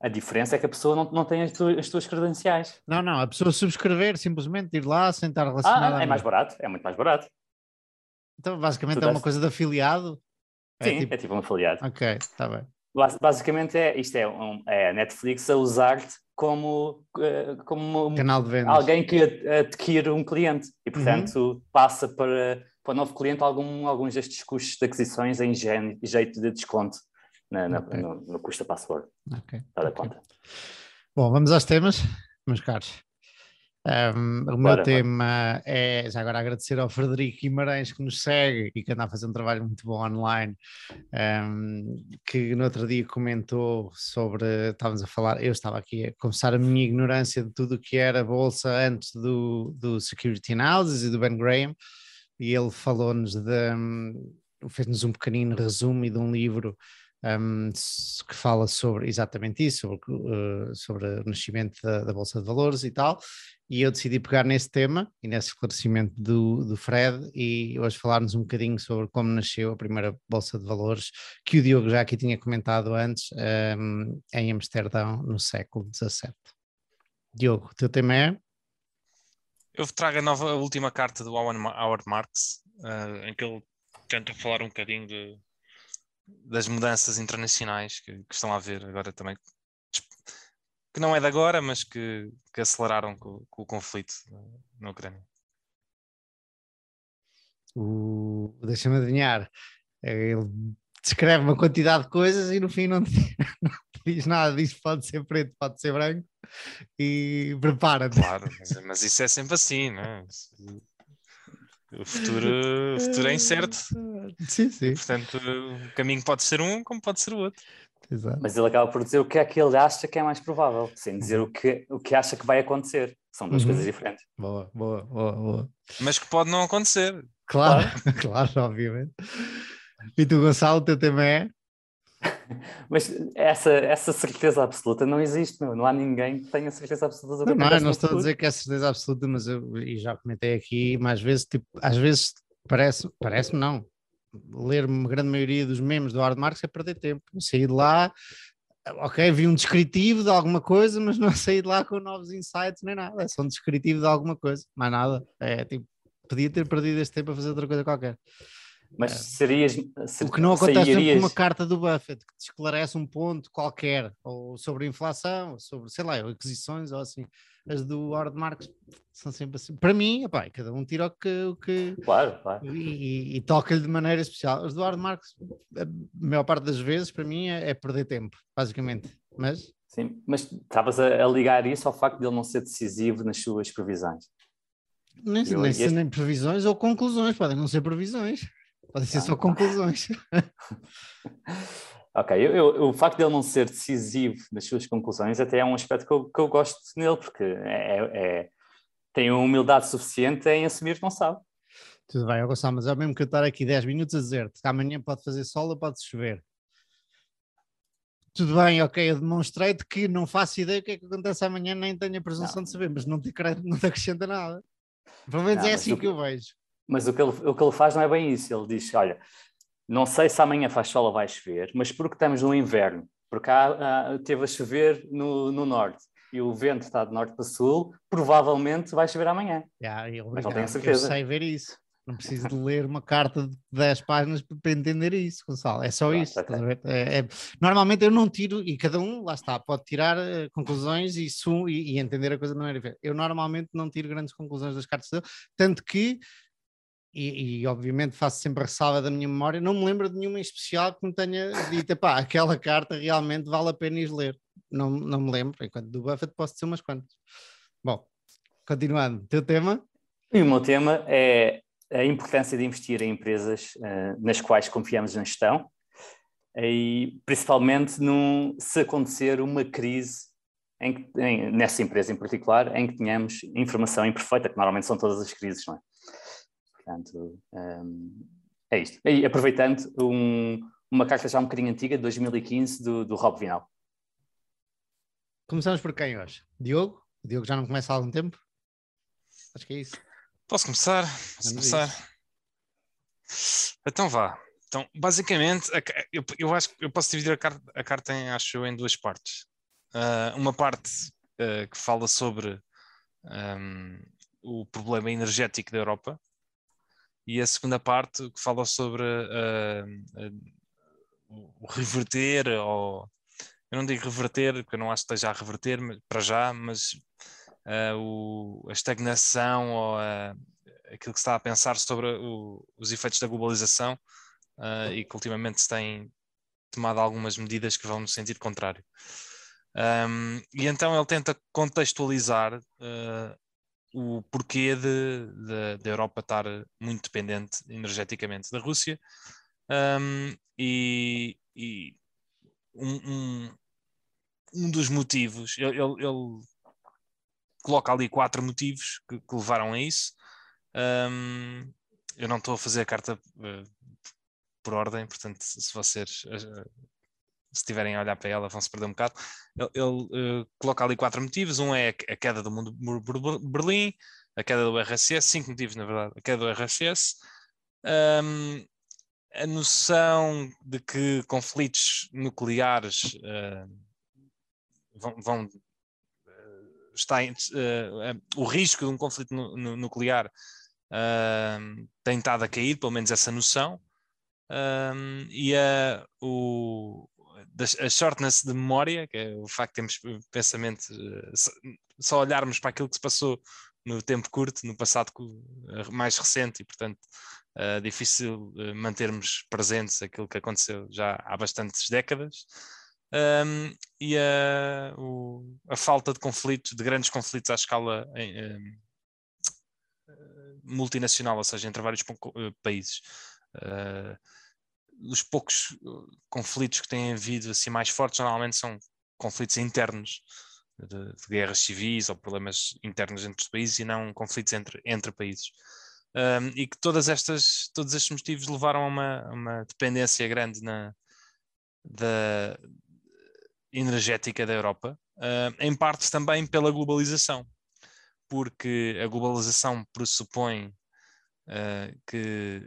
A diferença é que a pessoa não, não tem as tuas, as tuas credenciais. Não, não, a pessoa subscrever, simplesmente ir lá, sem estar relacionada. Ah, é mais barato, é muito mais barato. Então, basicamente, Tu é uma coisa de afiliado. Sim, É tipo, é tipo um afiliado. ok, está bem. Bas- Basicamente é isto é, um, é a Netflix a usar-te como, eh, como Canal de vendas. alguém que ad- adquire um cliente e, portanto, passa para, para o novo cliente algum, alguns destes custos de aquisições em jeito de desconto na- na- Ok. no, no custo da password, Ok, para a ok. conta. Bom, vamos aos temas, meus caros. Um, o meu tema é, já agora, agradecer ao Frederico Guimarães que nos segue e que anda a fazer um trabalho muito bom online, um, que no outro dia comentou sobre, estávamos a falar, eu estava aqui a confessar a minha ignorância de tudo o que era bolsa antes do, do Security Analysis e do Ben Graham, e ele falou-nos de, um, fez-nos um pequenino resumo de um livro um, que fala sobre exatamente isso, sobre, uh, sobre o nascimento da, da, Bolsa de Valores e tal, e eu decidi pegar nesse tema e nesse esclarecimento do, do Fred e hoje falar-nos um bocadinho sobre como nasceu a primeira Bolsa de Valores, que o Diogo já aqui tinha comentado antes, um, em Amsterdão, no século XVII. Diogo, o teu tema é? Eu trago a, nova, a última carta do Howard Marks, uh, em que ele tenta falar um bocadinho de, das mudanças internacionais que, que, estão a haver agora também, que não é de agora, mas que, que aceleraram com, com, o conflito na Ucrânia. O... Deixa-me adivinhar, ele descreve uma quantidade de coisas e no fim não, não diz nada, diz pode ser preto, pode ser branco e prepara-te. Claro, mas, mas, isso é sempre assim, não é? O futuro, o futuro é incerto. Sim, sim. portanto, o caminho pode ser um como pode ser o outro. Exato. Mas ele acaba por dizer o que é que ele acha que é mais provável, sem dizer o que, o que acha que vai acontecer. São duas uhum. coisas diferentes. Boa, boa, boa, boa. Mas que pode não acontecer. Claro, claro, claro obviamente. E tu, Gonçalo, o teu tema é? Mas essa, essa certeza absoluta não existe, não, não há ninguém que tenha certeza absoluta do que Não, não, não estou a dizer que é certeza absoluta, mas eu e já comentei aqui mais vezes, tipo, às vezes parece, parece-me não. Ler uma grande maioria dos memes do Hard Marks é perder tempo. Sair de lá, ok, vi um descritivo de alguma coisa, mas não saí de lá com novos insights nem nada. É só um descritivo de alguma coisa, mais nada. É tipo, podia ter perdido este tempo a fazer outra coisa qualquer. Mas é. serias. Ser, o que não acontece sairias... com uma carta do Buffett que te esclarece um ponto qualquer, ou sobre inflação, ou sobre, sei lá, aquisições, ou assim. As do Howard Marks são sempre assim. Para mim, epá, cada um tira o que. O que claro, claro. E, e, e toca-lhe de maneira especial. As do Howard Marks, a maior parte das vezes, para mim, é, é perder tempo, basicamente. Mas. Sim, mas estavas a, a ligar isso ao facto de ele não ser decisivo nas suas previsões. Nem, nem, este... nem previsões ou conclusões, podem não ser previsões. Podem ser ah, só conclusões. ok, eu, eu, o facto de ele não ser decisivo nas suas conclusões até é um aspecto que eu, que eu gosto nele, porque é, é, tem uma humildade suficiente em assumir que não sabe. Tudo bem, Gonçalo, mas é mesmo que eu estar aqui 10 minutos a dizer-te que amanhã pode fazer sol ou pode chover. Tudo bem, ok, eu demonstrei-te que não faço ideia o que é que acontece amanhã, nem tenho a presunção não. de saber, mas não te, não te acrescenta nada. Pelo menos não, é assim que eu vejo. Mas o que, ele, o que ele faz não é bem isso. Ele diz: olha, não sei se amanhã faz sol ou vai chover, mas porque estamos no inverno, porque há, há, teve a chover no, no norte e o vento está de norte para sul, provavelmente vai chover amanhã. Yeah, eu, mas não tenho certeza. Eu sei ver isso. Não preciso de ler uma carta de 10 páginas para entender isso, Gonçalo. É só isso. É, é, normalmente eu não tiro, e cada um, lá está, pode tirar uh, conclusões e, e, e, entender a coisa de maneira diferente. Eu normalmente não tiro grandes conclusões das cartas dele, tanto que e, e, obviamente faço sempre a ressalva da minha memória, não me lembro de nenhuma em especial que me tenha dito, pá, aquela carta realmente vale a pena ir ler. Não, não me lembro, enquanto do Buffett posso dizer umas quantas. Bom, continuando, teu tema? E o meu tema é a importância de investir em empresas uh, nas quais confiamos na gestão e principalmente num, se acontecer uma crise em, em, nessa empresa em particular, em que tenhamos informação imperfeita, que normalmente são todas as crises, não é? Portanto, um, é isto. E aproveitando um, uma carta já um bocadinho antiga, de 2015, do, do Rob Vinal. Começamos por quem hoje? Diogo? O Diogo já não começa há algum tempo? Acho que é isso. Posso começar? Posso começar? Então vá. Então, basicamente, eu, eu acho que eu posso dividir a carta, a carta em, acho eu, em duas partes. Uh, uma parte uh, que fala sobre um, o problema energético da Europa, e a segunda parte que fala sobre uh, uh, o reverter, ou eu não digo reverter, porque eu não acho que esteja a reverter para já, mas uh, o, a estagnação ou aquilo que se está a pensar sobre o, os efeitos da globalização e que ultimamente se tem tomado algumas medidas que vão no sentido contrário. Um, e então ele tenta contextualizar o porquê de, de, Europa estar muito dependente energeticamente da Rússia um, e, e um, um, um, dos motivos, ele, ele, coloca ali quatro motivos que, que levaram a isso. Eu não estou a fazer a carta uh, por ordem, portanto, se vocês uh, se estiverem a olhar para ela, vão se perder um bocado. Ele, ele uh, coloca ali quatro motivos: um é a queda do mundo de Berlim, a queda do RSS, cinco motivos, na verdade, a queda do RSS. Um, a noção de que conflitos nucleares uh, vão, vão uh, está, uh, o risco de um conflito nu nuclear tem estado a cair, pelo menos essa noção, e a, o, a shortness de memória, que é o facto de termos pensamento, só olharmos para aquilo que se passou no tempo curto, no passado mais recente, e portanto uh, difícil mantermos presentes aquilo que aconteceu já há bastantes décadas. Um, e a, o, a, falta de conflitos, de grandes conflitos à escala em, multinacional, ou seja, entre vários países. Uh, os poucos conflitos que têm havido assim mais fortes normalmente são conflitos internos de, de, guerras civis ou problemas internos entre os países e não conflitos entre, entre países. Um, e que todas estas, todos estes motivos levaram a uma, uma dependência grande na, da energética da Europa, uh, em parte também pela globalização, porque a globalização pressupõe uh, que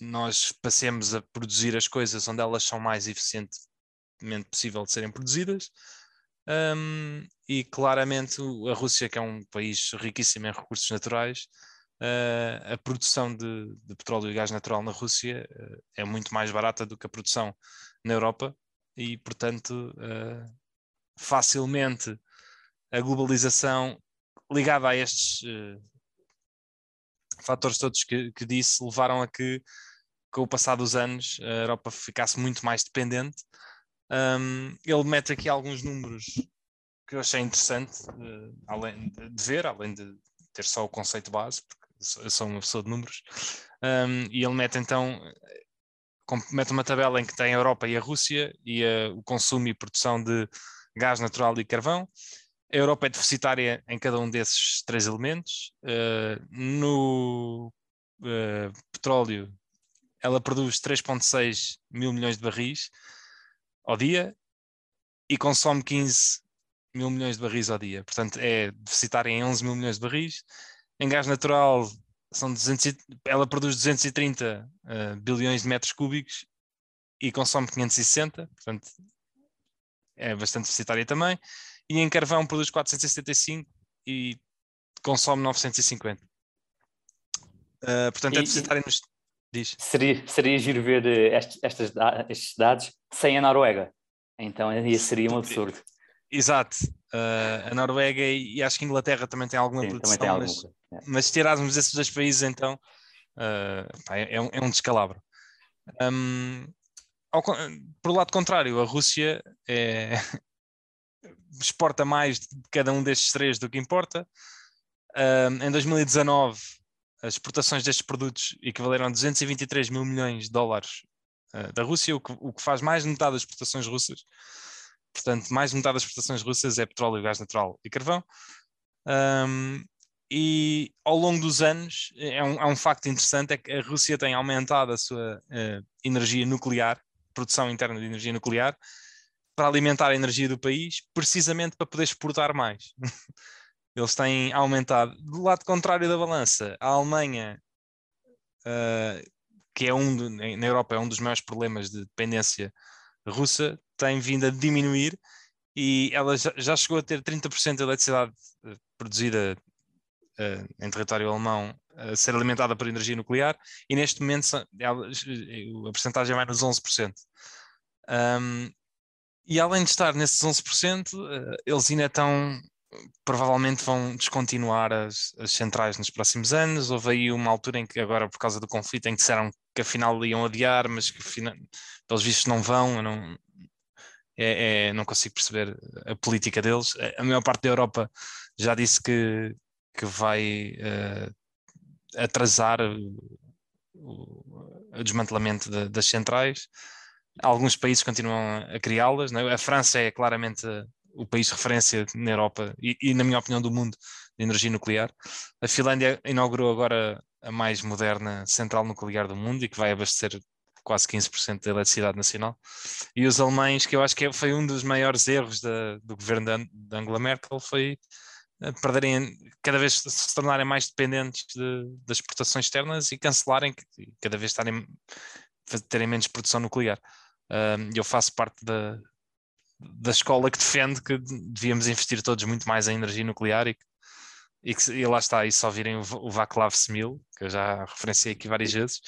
nós passemos a produzir as coisas onde elas são mais eficientemente possível de serem produzidas. Um, e claramente a Rússia, que é um país riquíssimo em recursos naturais, uh, a produção de, de, petróleo e gás natural na Rússia uh, é muito mais barata do que a produção na Europa e, portanto, uh, facilmente a globalização ligada a estes fatores todos que, que, disse levaram a que, com o passar dos anos, a Europa ficasse muito mais dependente. Um, ele mete aqui alguns números que eu achei interessante uh, além de, ver, além de ter só o conceito base, porque eu sou uma pessoa de números, um, e ele mete então mete uma tabela em que tem a Europa e a Rússia e uh, o consumo e produção de gás natural e carvão. A Europa é deficitária em cada um desses três elementos. Uh, no uh, petróleo, ela produz 3,6 mil milhões de barris ao dia e consome 15 mil milhões de barris ao dia. Portanto, é deficitária em 11 mil milhões de barris. Em gás natural, são 200, ela produz 230 uh, eh, bilhões de metros cúbicos e consome 560, portanto é bastante deficitária também. E em carvão produz 475 e consome 950. Uh, eh, portanto, é e, é deficitária nos. Diz. Seria, seria giro ver eh, estes, estes, estes dados sem a Noruega. Então aí seria um absurdo. Exato. Uh, a Noruega e, e, acho que a Inglaterra também tem alguma Sim, produção, tem mas, é. mas se tirarmos esses dois países, então uh, é, um, é, um, descalabro. Um, ao, por lado contrário, a Rússia é, exporta mais de cada um destes três do que importa. Em 2019, as exportações destes produtos equivaleram a 223 mil milhões de dólares uh, da Rússia, o que, o que faz mais de metade das exportações russas. Portanto, mais de metade das exportações russas é petróleo, gás natural e carvão. Um, e ao longo dos anos, é um, é um, facto interessante, é que a Rússia tem aumentado a sua uh, energia nuclear, produção interna de energia nuclear, para alimentar a energia do país, precisamente para poder exportar mais. Eles têm aumentado. Do lado contrário da balança, a Alemanha, uh, que é um, na Europa, é um dos maiores problemas de dependência russa, tem vindo a diminuir e ela já, já chegou a ter 30% da eletricidade eh, produzida uh, em território alemão a ser alimentada por energia nuclear e neste momento a porcentagem vai nos 11%. Um, e além de estar nesses 11%, uh, eles ainda estão, provavelmente vão descontinuar as, as, centrais nos próximos anos. Houve aí uma altura em que, agora por causa do conflito, em que disseram que afinal iam adiar, mas que pelos vistos não vão. não, é, é, não consigo perceber a política deles. A maior parte da Europa já disse que, que vai uh, atrasar o, o desmantelamento de, das centrais. Alguns países continuam a criá-las. É? A França é claramente o país de referência na Europa e, e, na minha opinião, do mundo de energia nuclear. A Finlândia inaugurou agora a mais moderna central nuclear do mundo e que vai abastecer quase 15% da eletricidade nacional. E os alemães, que eu acho que foi um dos maiores erros da, do governo de Angela Merkel, foi eh, perderem, cada vez se tornarem mais dependentes de, das exportações externas e cancelarem, cada vez estarem, terem menos produção nuclear. Eu faço parte da, da escola que defende que devíamos investir todos muito mais em energia nuclear e, e, que, e lá está, e só virem o, o Vaclav Smil, que eu já referenciei aqui várias vezes.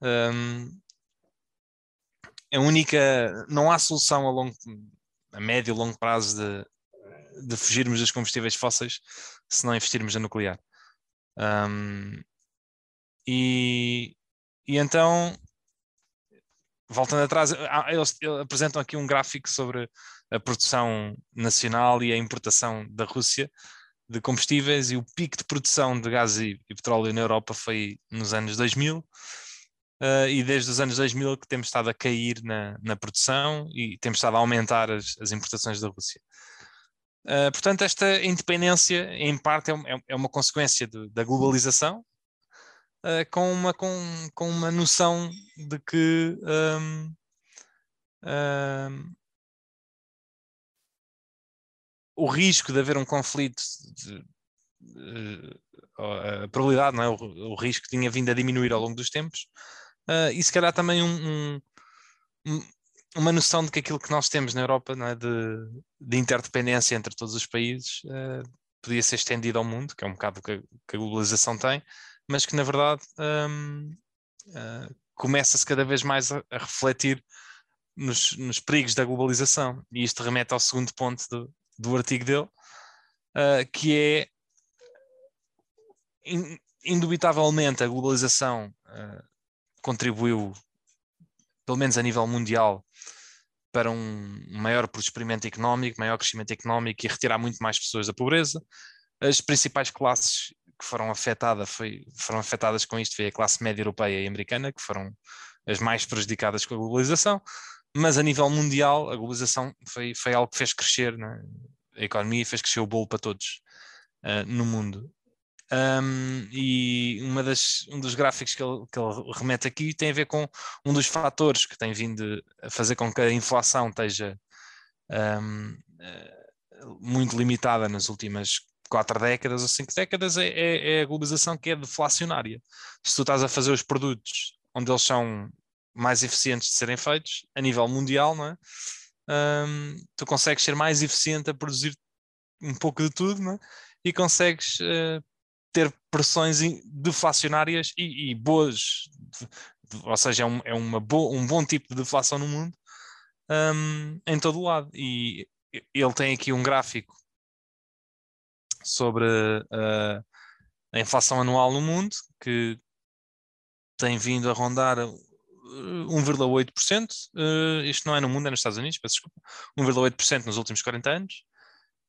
Um, a única, não há solução a longo, a médio e longo prazo de, de fugirmos dos combustíveis fósseis se não investirmos na nuclear. Um, e, e então, voltando atrás, eles, apresentam aqui um gráfico sobre a produção nacional e a importação da Rússia de combustíveis e o pico de produção de gás e, e petróleo na Europa foi nos anos 2000 uh, e desde os anos 2000 que temos estado a cair na, na produção e temos estado a aumentar as, as importações da Rússia. Uh, portanto, esta independência, em parte, é, é, é uma consequência de, da globalização, uh, com, uma, com, com uma noção de que um, um, o risco de haver um conflito, de, de, a probabilidade, não é? o, o risco tinha vindo a diminuir ao longo dos tempos, uh, e se calhar também um, um, uma noção de que aquilo que nós temos na Europa é? de, de, interdependência entre todos os países uh, podia ser estendido ao mundo, que é um bocado que, que a globalização tem, mas que na verdade um, uh, ah, começa-se cada vez mais a, a refletir nos, nos, perigos da globalização. E isto remete ao segundo ponto do, do artigo dele, uh, que é indubitavelmente a globalização contribuiu, pelo menos a nível mundial, para um maior prosperimento económico, maior crescimento económico e retirar muito mais pessoas da pobreza. As principais classes que foram afetadas, foi, foram afetadas com isto foi a classe média europeia e americana, que foram as mais prejudicadas com a globalização, mas a nível mundial a globalização foi, foi algo que fez crescer né? a economia e fez crescer o bolo para todos uh, no mundo. Um, e uma das, um dos gráficos que ele, que ele remete aqui tem a ver com um dos fatores que tem vindo a fazer com que a inflação esteja um, eh, muito limitada nas últimas quatro décadas ou cinco décadas é, é, é, a globalização que é deflacionária. Se tu estás a fazer os produtos onde eles são mais eficientes de serem feitos a nível mundial, não é? Um, tu consegues ser mais eficiente a produzir um pouco de tudo não é? e consegues uh, ter pressões deflacionárias e, e boas, ou seja, é, um, é uma boa, um bom tipo de deflação no mundo um, em todo o lado. E ele tem aqui um gráfico sobre uh, a inflação anual no mundo que tem vindo a rondar 1,8%. Uh, isto não é no mundo, é nos Estados Unidos, peço desculpa. 1,8% nos últimos 40 anos.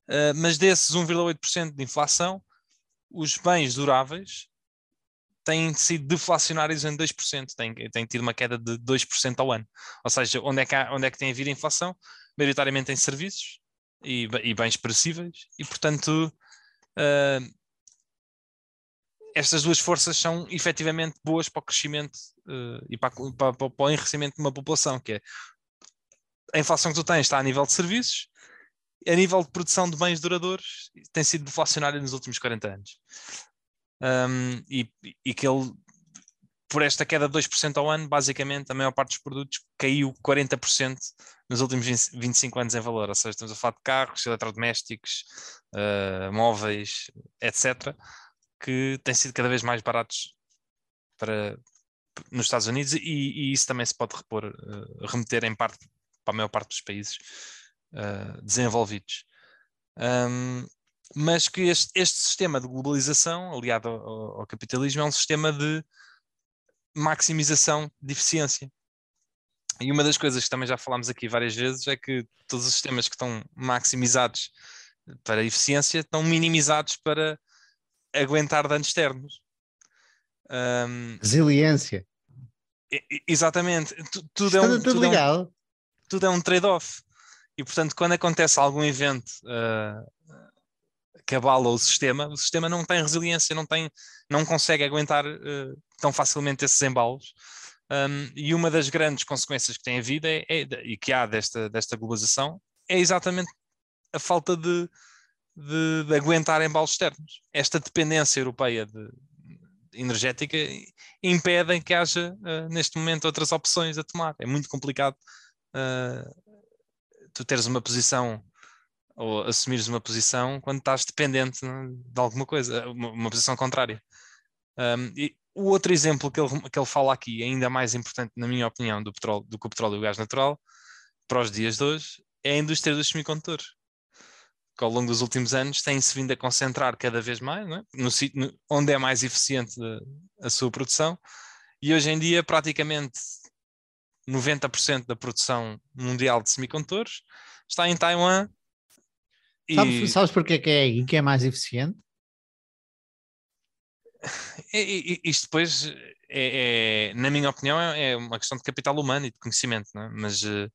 Uh, mas desses 1,8% de inflação, os bens duráveis têm sido deflacionários em 2%, têm, têm tido uma queda de 2% ao ano. Ou seja, onde é que, há, onde é que tem havido inflação? Maioritariamente em serviços e, e bens perecíveis, e portanto uh, estas duas forças são efetivamente boas para o crescimento uh, e para, para, para, o enriquecimento de uma população, que é a inflação que tu tens está a nível de serviços a nível de produção de bens duradouros, tem sido deflacionário nos últimos 40 anos. Um, e, e que ele, por esta queda de 2% ao ano, basicamente a maior parte dos produtos caiu 40% nos últimos 20, 25 anos em valor. Ou seja, estamos a falar de carros, eletrodomésticos, uh, móveis, etc., que têm sido cada vez mais baratos para, nos Estados Unidos e, e isso também se pode repor, uh, remeter em parte para a maior parte dos países uh, desenvolvidos. Um, mas que este, este, sistema de globalização, aliado ao, ao, capitalismo, é um sistema de maximização de eficiência. E uma das coisas que também já falámos aqui várias vezes é que todos os sistemas que estão maximizados para eficiência estão minimizados para aguentar danos externos. Um, Resiliência. Exatamente. Tudo, é um, tudo, tudo, é um, tudo é um trade-off. E portanto, quando acontece algum evento uh, que abala o sistema, o sistema não tem resiliência, não, tem, não consegue aguentar uh, tão facilmente esses embalos. Um, e uma das grandes consequências que tem a vida é, é, e que há desta, desta globalização é exatamente a falta de, de, de aguentar embalos externos. Esta dependência europeia de, energética impedem que haja uh, neste momento outras opções a tomar. É muito complicado uh, tu teres uma posição ou assumires uma posição quando estás dependente né, de alguma coisa, uma, uma posição contrária. Um, e o outro exemplo que ele, que ele fala aqui, ainda mais importante, na minha opinião, do, petróleo, do que o petróleo e o gás natural, para os dias de hoje, é a indústria dos semicondutores que ao longo dos últimos anos tem-se vindo a concentrar cada vez mais, é? no, no, onde é mais eficiente a, a sua produção, e hoje em dia praticamente 90% da produção mundial de semicondutores está em Taiwan. E... Sabes, sabes porque que é aí que é mais eficiente? Isto depois, é, é, na minha opinião, é, é uma questão de capital humano e de conhecimento, é? mas uh,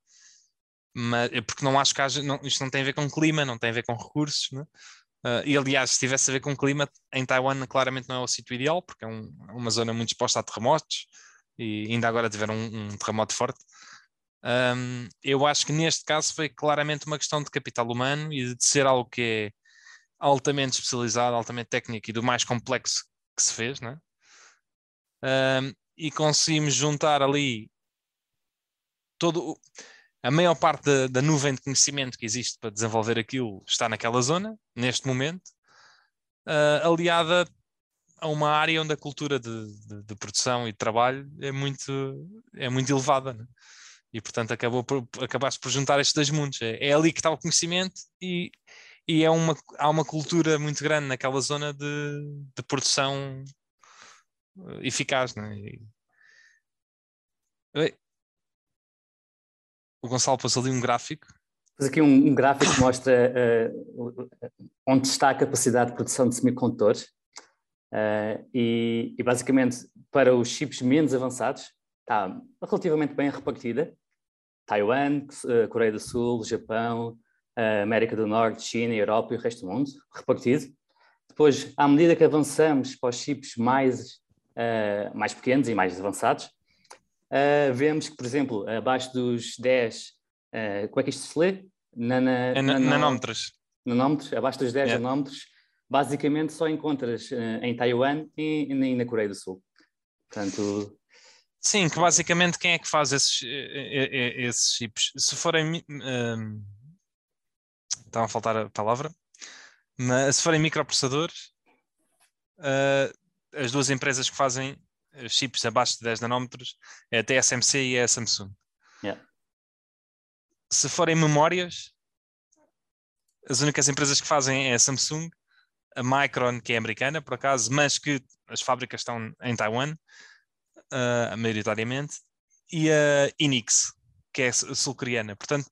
mas, é porque não acho que haja, não, isto não tem a ver com clima, não tem a ver com recursos, né? uh, e aliás, se tivesse a ver com clima, em Taiwan claramente não é o sítio ideal, porque é um, uma zona muito exposta a terremotos, e ainda agora tiveram um, um terremoto forte. Um, eu acho que neste caso foi claramente uma questão de capital humano e de ser algo que é altamente especializado, altamente técnico e do mais complexo que se fez, né? Um, e conseguimos juntar ali todo a maior parte da, da, nuvem de conhecimento que existe para desenvolver aquilo está naquela zona, neste momento, uh, aliada a uma área onde a cultura de, de, de, produção e de trabalho é muito, é muito elevada. Né? E, portanto, acabou por, acabaste por juntar estes dois mundos. É, é, ali que está o conhecimento e, e é uma, há uma cultura muito grande naquela zona de, de produção eficaz. Né? E, o Gonçalo pôs ali um gráfico. Pôs aqui um, um, gráfico que mostra uh, onde está a capacidade de produção de semicondutores. Uh, e, e, basicamente, para os chips menos avançados, está relativamente bem repartida. Taiwan, Coreia do Sul, Japão, América do Norte, China, Europa e o resto do mundo, repartido. Depois, à medida que avançamos para os chips mais, mais pequenos e mais avançados, uh, vemos que, por exemplo, abaixo dos 10, uh, como é que isto se lê? Nana, é nanómetros. Nanómetros, abaixo dos 10 yeah. nanómetros, basicamente só encontras uh, em Taiwan e, e, na Coreia do Sul. Portanto. Sim, que basicamente quem é que faz esses, esses chips? Se forem. Um, estava a faltar a palavra. Mas se forem microprocessadores, uh, as duas empresas que fazem chips abaixo de 10 nanómetros é a TSMC e a Samsung. Yeah. Se forem memórias, as únicas empresas que fazem é a Samsung, a Micron, que é americana, por acaso, mas que as fábricas estão em Taiwan, uh, maioritariamente, e a Inix, que é sul-coreana. Portanto,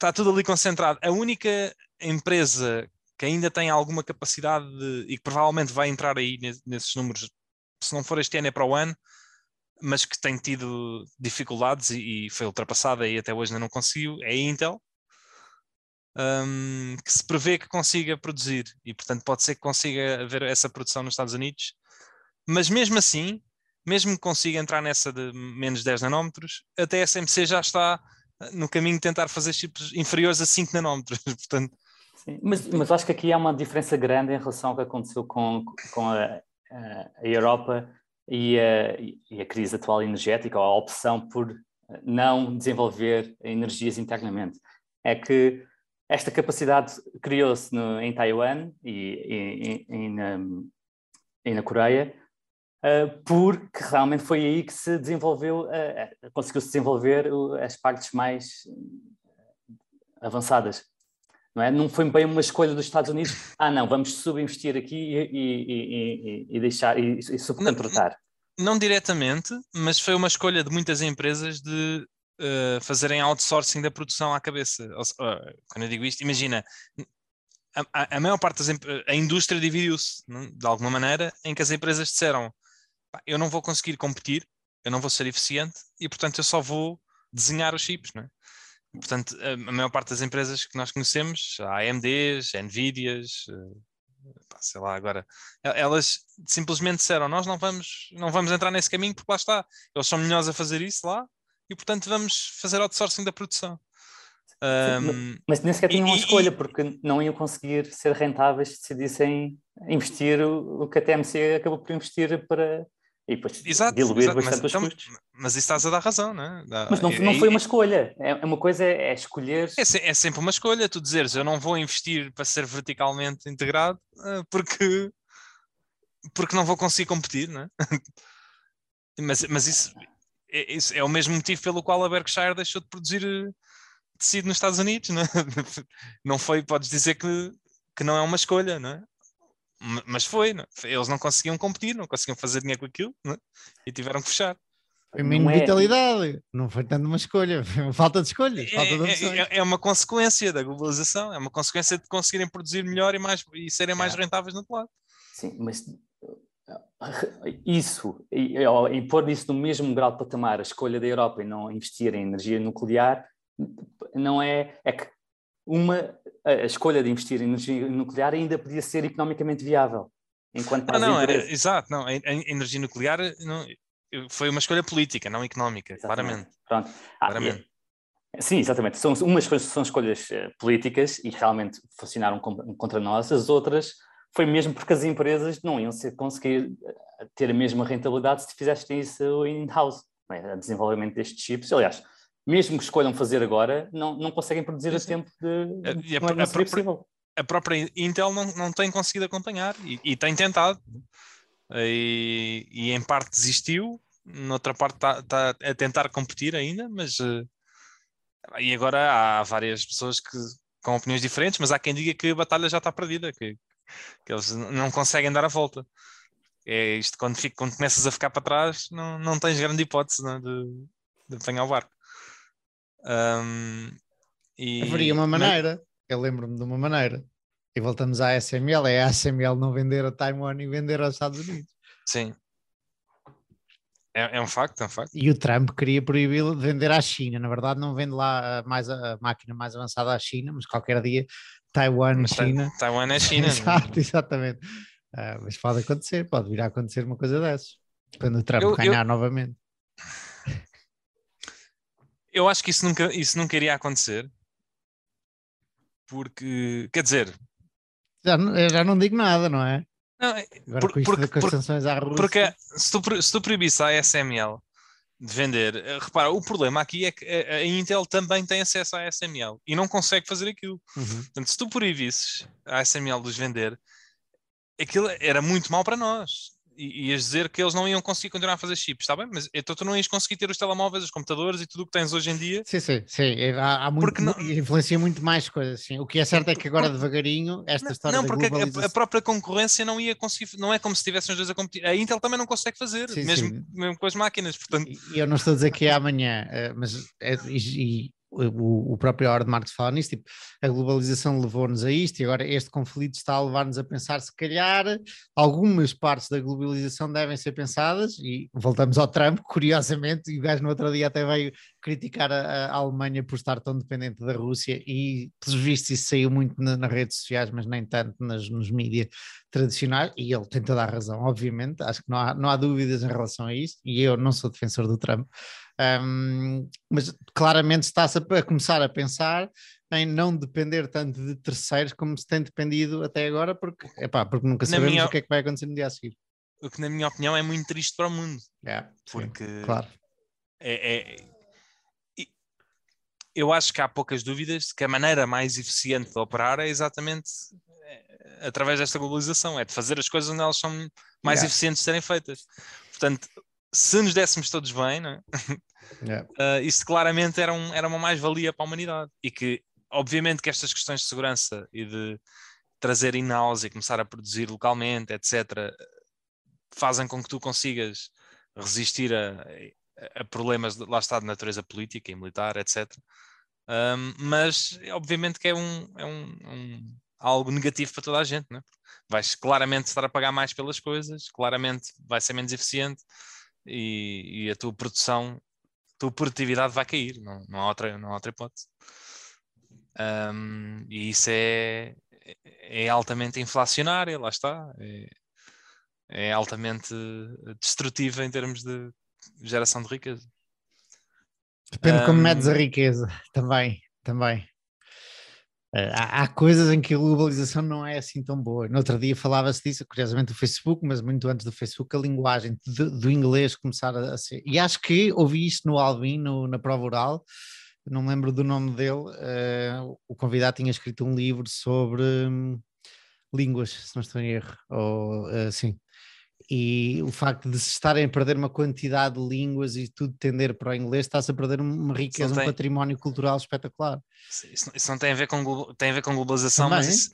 está tudo ali concentrado. A única empresa que ainda tem alguma capacidade de, e que provavelmente vai entrar aí nesses números se não for este ano é para o ano, mas que tem tido dificuldades e, e foi ultrapassada e até hoje ainda não conseguiu, é a Intel, um, que se prevê que consiga produzir e portanto pode ser que consiga haver essa produção nos Estados Unidos, mas mesmo assim, mesmo que consiga entrar nessa de menos 10 nanómetros, a TSMC já está no caminho de tentar fazer chips inferiores a 5 nanómetros, portanto... Sim, mas, mas acho que aqui há uma diferença grande em relação ao que aconteceu com, com a a Europa e a, e a, crise atual energética, ou a opção por não desenvolver energias internamente. É que esta capacidade criou-se em Taiwan e, e, e, na, e, na, Coreia, porque realmente foi aí que se desenvolveu, uh, conseguiu-se desenvolver as partes mais avançadas não é? Não foi bem uma escolha dos Estados Unidos, ah não, vamos subinvestir aqui e, e, e, e deixar, e, e subcontratar. Não, não, diretamente, mas foi uma escolha de muitas empresas de uh, fazerem outsourcing da produção à cabeça. Quando eu digo isto, imagina, a, a, maior parte das a indústria dividiu-se de alguma maneira em que as empresas disseram eu não vou conseguir competir, eu não vou ser eficiente e portanto eu só vou desenhar os chips, não é? Portanto, a, maior parte das empresas que nós conhecemos, a AMDs, Nvidias, eh, sei lá, agora, elas simplesmente disseram, nós não vamos, não vamos entrar nesse caminho porque lá está, eles são melhores a fazer isso lá e portanto vamos fazer outsourcing da produção. Um, mas nem sequer tinham uma escolha, porque não iam conseguir ser rentáveis se decidissem investir o, o que a TMC acabou por investir para, e depois exato, diluir exato, bastante mas, os então, custos. Mas isso estás a dar razão, não é? Dá, mas não, não foi uma escolha. É, é uma coisa é escolher. É, é, sempre uma escolha. Tu dizeres eu não vou investir para ser verticalmente integrado eh, porque, porque não vou conseguir competir, não é? mas, mas isso, é, isso é o mesmo motivo pelo qual a Berkshire deixou de produzir eh, tecido nos Estados Unidos, não, é? não foi, podes dizer que, que não é uma escolha, não é? Mas foi, não? É? eles não conseguiam competir, não conseguiam fazer dinheiro com aquilo é? e tiveram que fechar. Foi uma é... vitalidade, não foi tanto uma escolha, foi uma falta de escolhas. Falta de é, é, é, uma consequência da globalização, é uma consequência de conseguirem produzir melhor e, mais, e serem mais rentáveis no outro lado. Sim, mas isso, e, e pôr isso no mesmo grau de patamar, a escolha da Europa em não investir em energia nuclear, não é, é que uma, a escolha de investir em energia nuclear ainda podia ser economicamente viável. Enquanto não, não, é, exato, não, a, energia nuclear não, foi uma escolha política, não económica, exatamente. claramente. Pronto. Ah, claramente. É, sim, exatamente. São, umas são escolhas uh, políticas e realmente funcionaram contra nós, as outras foi mesmo porque as empresas não iam conseguir eh, ter a mesma rentabilidade se fizessem isso in-house, é? desenvolvimento destes chips. Aliás, mesmo que escolham fazer agora, não, não conseguem produzir a tempo de. de a, a, a, própria, a, própria, Intel não, não tem conseguido acompanhar e, e tem tentado. E, e, em parte desistiu, noutra parte está tá a tentar competir ainda, mas. Uh, e agora há várias pessoas que com opiniões diferentes, mas há quem diga que a batalha já está perdida, que, que eles não conseguem dar a volta. É isto, quando, fico, quando começas a ficar para trás, não, não tens grande hipótese não, é, de, de apanhar o barco. Um, e... Haveria uma maneira, Mas... eu lembro-me de uma maneira, e voltamos à SML, é a SML não vender a Taiwan e vender aos Estados Unidos. Sim. É, é um facto, é um facto. E o Trump queria proibir de vender à China. Na verdade, não vende lá mais a, máquina mais avançada à China, mas qualquer dia Taiwan, mas China. Taiwan é China. Exato, exatamente. Uh, mas pode acontecer, pode vir a acontecer uma coisa dessas. Quando o Trump eu, ganhar eu... novamente eu acho que isso nunca, isso nunca iria acontecer. Porque, quer dizer. Já, já não digo nada, não é? Não, é, Agora por, com isto porque, as sanções à Rússia. Porque se tu, se tu proibisse a SML de vender, eh, repara, o problema aqui é que a Intel também tem acesso à SML e não consegue fazer aquilo. Uhum. Portanto, se tu proibisses a SML de os vender, aquilo era muito mal para nós ias dizer que eles não iam conseguir continuar a fazer chips, está bem? Mas então tu não ias conseguir ter os telemóveis, os computadores e tudo o que tens hoje em dia. Sim, sim, sim. É, há, há muito, porque não... influencia muito mais coisas. Sim. O que é certo é que agora devagarinho esta não, história Não, porque a, a, própria concorrência não ia conseguir, não é como se tivessem os dois a competir. A Intel também não consegue fazer, sim, mesmo, sim. mesmo com as máquinas. Portanto... E eu não estou a dizer que é amanhã, eh, mas é, e, o, o próprio Howard Marks fala nisso, tipo, a globalização levou-nos a isto e agora este conflito está a levar-nos a pensar se calhar algumas partes da globalização devem ser pensadas e voltamos ao Trump, curiosamente, e o gajo no outro dia até veio criticar a, a Alemanha por estar tão dependente da Rússia e pelos vistos isso saiu muito na, nas redes sociais, mas nem tanto nas, nos mídias tradicionais e ele tem toda a razão, obviamente, acho que não há, não há dúvidas em relação a isso e eu não sou defensor do Trump, um, mas claramente está-se a, começar a pensar em não depender tanto de terceiros como se tem dependido até agora, porque, epá, porque nunca sabemos minha... o que é que vai acontecer no dia a seguir. O que, na minha opinião, é muito triste para o mundo. Yeah, porque sim, claro. É, é, eu acho que há poucas dúvidas de que a maneira mais eficiente de operar é exatamente é, através desta globalização, é de fazer as coisas onde elas são mais yeah. eficientes de serem feitas. Portanto, se nos dessemos todos bem, não é? Yeah. Uh, isso claramente era, um, era uma mais-valia para a humanidade e que, obviamente, que estas questões de segurança e de trazer in-house e começar a produzir localmente, etc., fazem com que tu consigas resistir a, a problemas, de, lá está, de natureza política e militar, etc. Um, mas, obviamente, que é um, é um, um algo negativo para toda a gente, né? vais claramente estar a pagar mais pelas coisas, claramente vai ser menos eficiente e, e a tua produção, a tua produtividade vai cair, não, não, há, outra, não há outra hipótese. Um, e isso é, é altamente inflacionária, lá está, é, é altamente destrutiva em termos de geração de riqueza. Depende um, como medes a riqueza, também, também. Há, há, coisas em que a globalização não é assim tão boa. No outro dia falava-se disso, curiosamente, do Facebook, mas muito antes do Facebook, a linguagem do, do inglês começar a, a, ser. E acho que ouvi isto no Alvin, no, na prova oral, não me lembro do nome dele. Uh, o convidado tinha escrito um livro sobre hum, línguas, se não estou em erro, ou uh, sim e o facto de se estarem a perder uma quantidade de línguas e tudo tender para o inglês, está-se a perder uma riqueza, tem... um património cultural espetacular. Isso, isso, não tem a ver com, tem a ver com globalização, mas isso,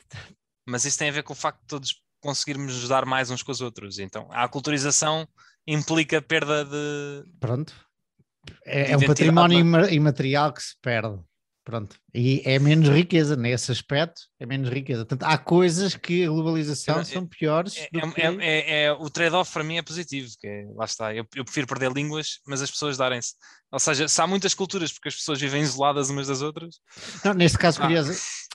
mas isso tem a ver com o facto de todos conseguirmos nos dar mais uns com os outros. Então, a culturização implica perda de. Pronto. É, é um património imaterial que se perde. Pronto, e é menos riqueza nesse aspecto, é menos riqueza. Portanto, há coisas que a globalização são piores. É, é, que... é, é, é o trade-off para mim é positivo, que é, lá está. Eu, eu, prefiro perder línguas, mas as pessoas darem-se. Ou seja, se há muitas culturas porque as pessoas vivem isoladas umas das outras. Não, neste caso, ah. curioso,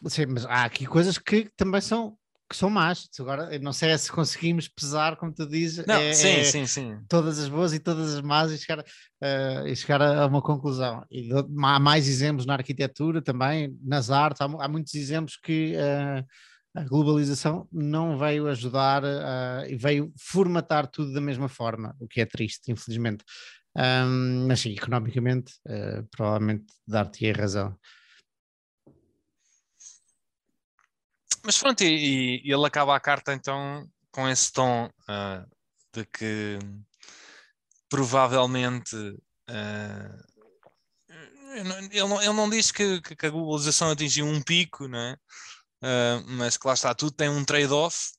sim, mas há aqui coisas que também são que são más. Agora, não sei se conseguimos pesar, como tu dizes, não, é, sim, é sim, sim. todas as boas e todas as más e chegar, uh, e chegar a, uma conclusão. E há mais exemplos na arquitetura também, nas artes, há, há muitos exemplos que uh, a globalização não veio ajudar uh, e veio formatar tudo da mesma forma, o que é triste, infelizmente. Um, mas sim, economicamente, provavelmente dar-te razão. Mas pronto, e, e, ele acaba a carta então com esse tom uh, de que provavelmente uh, ele, não, ele não diz que, que, a globalização atingiu um pico, não é? Uh, mas que lá está, tudo tem um trade-off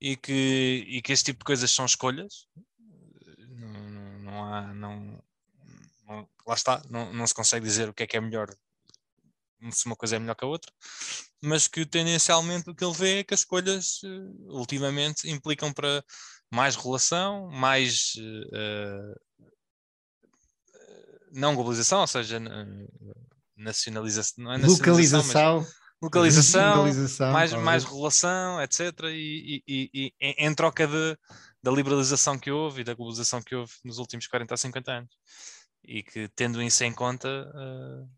e que, e que este tipo de coisas são escolhas. Não, não, não há, não, não, lá está, não, não se consegue dizer o que é que é melhor se uma coisa é melhor que a outra, mas que tendencialmente o que ele vê é que as escolhas uh, ultimamente implicam para mais relação, mais uh, não globalização, ou seja, nacionalização, não é localização, localização, localização mais, mais relação, etc. E, e, e, e, em troca de, da liberalização que houve e da globalização que houve nos últimos 40 a 50 anos. E que, tendo isso em conta, uh,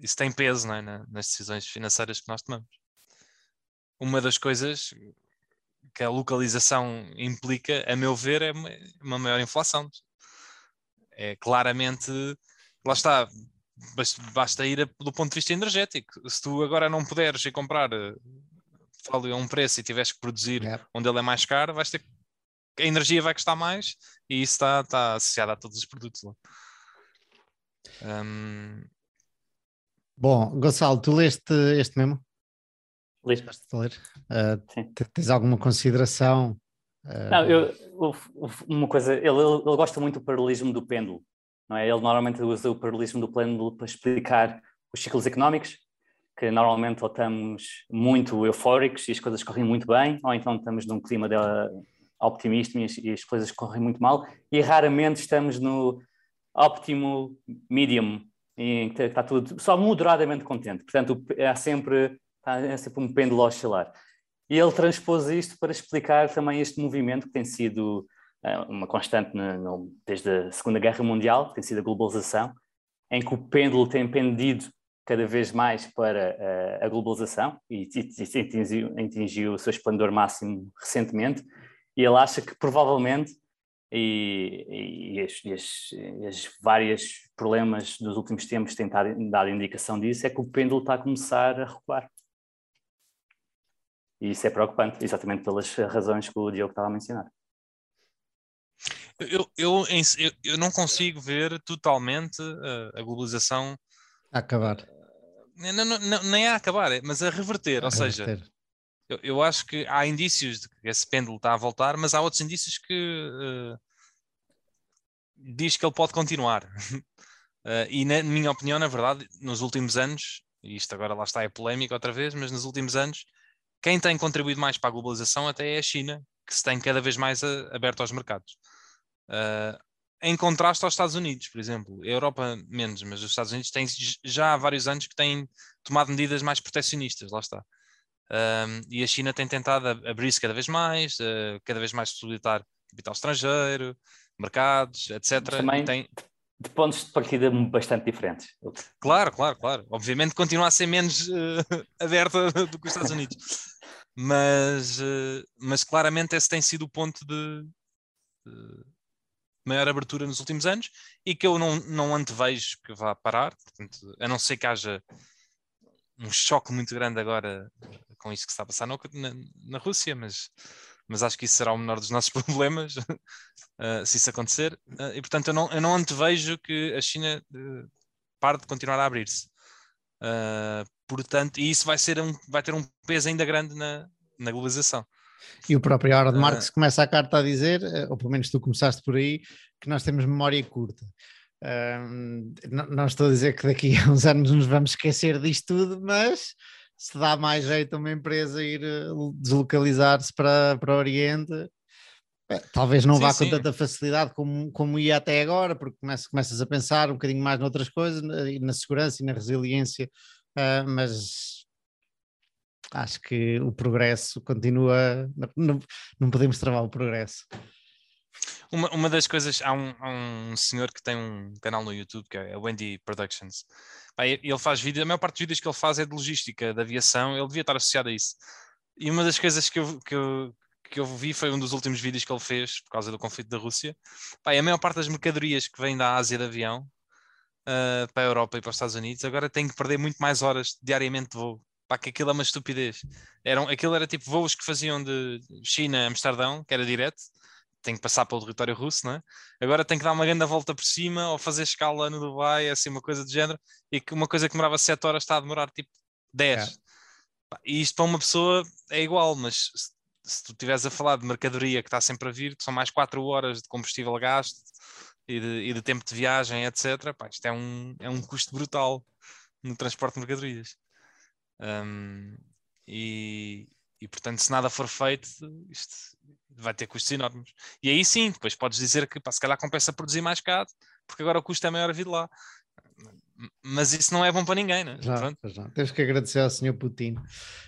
isso tem peso é? nas decisões financeiras que nós tomamos. Uma das coisas que a localização implica, a meu ver, é uma maior inflação. É claramente, lá está, basta ir do ponto de vista energético. Se tu agora não puderes ir comprar eh, petróleo a um preço e tiveres que produzir é. onde ele é mais caro, vais ter a energia vai custar mais e isso está, está associado a todos os produtos. Um, Bom, Gonçalo, tu leste este mesmo? Li. ler? Uh, tens alguma consideração? Uh... Não, eu, uma coisa, ele, ele, gosta muito do paralelismo do pêndulo, não é? Ele normalmente usa o paralelismo do pêndulo para explicar os ciclos económicos, que normalmente ou estamos muito eufóricos e as coisas correm muito bem, ou então estamos num clima de optimista e as coisas correm muito mal, e raramente estamos no óptimo medium, que está tudo só moderadamente contente. Portanto, há sempre, há sempre um pêndulo a oscilar. E ele transpôs isto para explicar também este movimento que tem sido uh, uma constante no, desde a Segunda Guerra Mundial, que tem sido a globalização, em que o pêndulo tem pendido cada vez mais para uh, a globalização e, e, e atingiu, atingiu o seu esplendor máximo recentemente. E ele acha que provavelmente e, e, as, e, as, e as vários problemas dos últimos tempos têm dado indicação disso, é que o pêndulo está a começar a recuar. E isso é preocupante, exatamente pelas razões que o Diogo estava a mencionar. Eu, eu, eu, eu não consigo ver totalmente a, a globalização a acabar. Não, não, não, nem a acabar, mas a reverter. A ou reverter. seja, eu, eu, acho que há indícios de que esse pêndulo está a voltar, mas há outros indícios que uh, diz que ele pode continuar. uh, e na minha opinião, na verdade, nos últimos anos, e isto agora lá está é polémico outra vez, mas nos últimos anos, quem tem contribuído mais para a globalização até é a China, que se tem cada vez mais a, aberto aos mercados. Uh, em contraste aos Estados Unidos, por exemplo. A Europa menos, mas os Estados Unidos têm já há vários anos que têm tomado medidas mais proteccionistas, lá está. Um, e a China tem tentado abrir-se cada vez mais, uh, cada vez mais possibilitar capital estrangeiro, mercados, etc. Também tem... de pontos de partida bastante diferentes. Claro, claro, claro. Obviamente continua a ser menos uh, aberta do que os Estados Unidos. Mas, uh, mas claramente esse tem sido o ponto de, de maior abertura nos últimos anos e que eu não, não antevejo que vá parar, portanto, a não ser que haja um choque muito grande agora com isso que está a passar na, na, Rússia, mas, mas acho que isso será o menor dos nossos problemas uh, se isso acontecer. Uh, e portanto, eu não, eu não antevejo que a China uh, pare de continuar a abrir-se. portanto, e isso vai, ser um, vai ter um peso ainda grande na, na globalização. E o próprio Howard Marx começa a carta a dizer, ou pelo menos tu começaste por aí, que nós temos memória curta. Um, não, estou a dizer que daqui a uns anos nos vamos esquecer disto tudo, mas se dá mais jeito a uma empresa ir eh, deslocalizar-se para, para o Oriente, eh, talvez não sim, vá com tanta facilidade como, como ia até agora, porque começas, começas a pensar um bocadinho mais noutras coisas, na, na segurança e na resiliência, uh, mas acho que o progresso continua, não, não podemos travar o progresso. Uma, uma das coisas, há um, há um senhor que tem um canal no YouTube que é a Wendy Productions. ele faz vídeos, a maior parte dos vídeos que ele faz é de logística, de aviação, ele devia estar associado a isso. E uma das coisas que eu, que eu, que eu vi foi um dos últimos vídeos que ele fez por causa do conflito da Rússia. a maior parte das mercadorias que vêm da Ásia de avião uh, para a Europa e para os Estados Unidos agora tem que perder muito mais horas diariamente de voo. Pá, que aquilo é uma estupidez. Eram, aquilo era tipo voos que faziam de China a Amsterdão, que era direto, tem que passar pelo território russo, não é? Agora tem que dar uma grande volta por cima ou fazer escala no Dubai, assim, uma coisa do género, e que uma coisa que demorava 7 horas está a demorar tipo 10. É. E isto para uma pessoa é igual, mas se, se tu estiveres a falar de mercadoria que está sempre a vir, que são mais 4 horas de combustível gasto e de, e de tempo de viagem, etc., pá, isto é um, é um custo brutal no transporte de mercadorias. Um, e, e portanto, se nada for feito, isto vai ter custos enormes. E aí sim, depois podes dizer que pá, se calhar compensa produzir mais caro, porque agora o custo é maior a vir lá. Mas isso não é bom para ninguém, né? Já, já. Temos que agradecer ao Sr. Putin.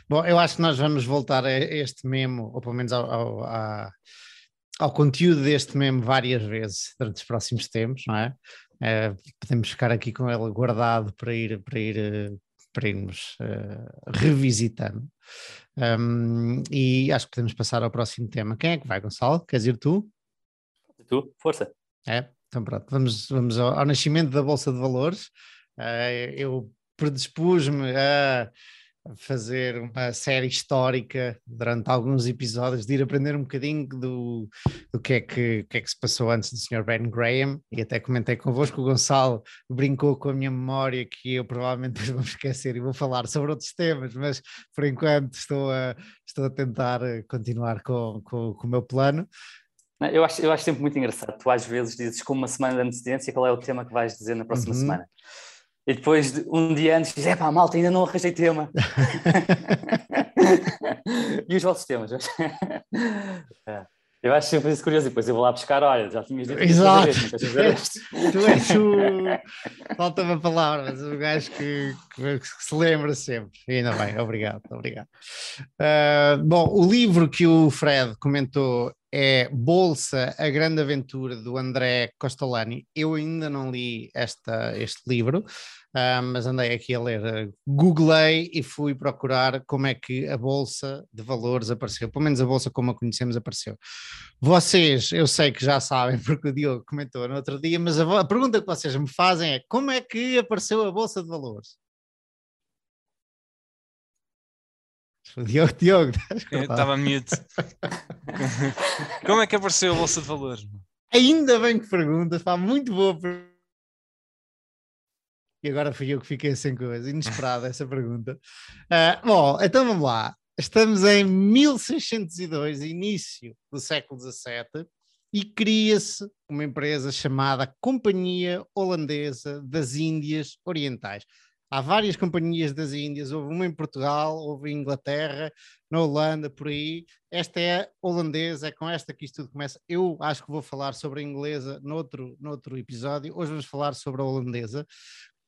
Bom, eu acho que nós vamos voltar a este memo, ou pelo menos ao, ao, ao conteúdo deste memo várias vezes durante os próximos tempos, não é? é podemos ficar aqui com ele guardado para ir, para ir eh, para irmos uh, revisitando. Um, e acho que podemos passar ao próximo tema. Quem é que vai, Gonçalo? Queres ir tu? Tu, força. É, então pronto, vamos, vamos ao, ao nascimento da Bolsa de Valores. Uh, eu predispus-me a fazer uma série histórica durante alguns episódios, de ir aprender um bocadinho do, do que, é que, que é que se passou antes do Sr. Ben Graham, e até comentei convosco, o Gonçalo brincou com a minha memória que eu provavelmente vou esquecer e vou falar sobre outros temas, mas por enquanto estou a, estou a tentar continuar com, com, com o meu plano. Eu acho, eu acho sempre muito engraçado. Tu às vezes dizes com uma semana de antecedência qual é o tema que vais dizer na próxima uhum. semana. E depois, um dia antes, diz: é pá, malta, ainda não arranjei tema. e os vossos temas? É. Eu acho sempre isso curioso. E depois eu vou lá buscar, olha, já tinhas dito Exato. Vez, tu és o. Falta-me a palavra, mas o gajo que, que, que, se lembra sempre. E ainda bem, obrigado, obrigado. Uh, bom, o livro que o Fred comentou é Bolsa, a Grande Aventura, do André Costolani. Eu ainda não li esta, este livro, uh, mas andei aqui a ler. Googlei e fui procurar como é que a Bolsa de Valores apareceu, pelo menos a Bolsa como a conhecemos apareceu. Vocês, eu sei que já sabem, porque o Diogo comentou no outro dia, mas a, a pergunta que vocês me fazem é como é que apareceu a Bolsa de Valores? Diogo, Diogo. Estava mute. Como é que apareceu a Bolsa de Valores? Ainda bem que perguntas, está muito boa E agora fui eu que fiquei sem coisa, inesperada essa pergunta. Uh, bom, então vamos lá. Estamos em 1602, início do século XVII, e cria-se uma empresa chamada Companhia Holandesa das Índias Orientais. Há várias companhias das Índias, houve uma em Portugal, houve em Inglaterra, na Holanda, por aí. Esta é holandesa, é com esta que isto tudo começa. Eu acho que vou falar sobre a inglesa noutro, noutro episódio. Hoje vamos falar sobre a holandesa,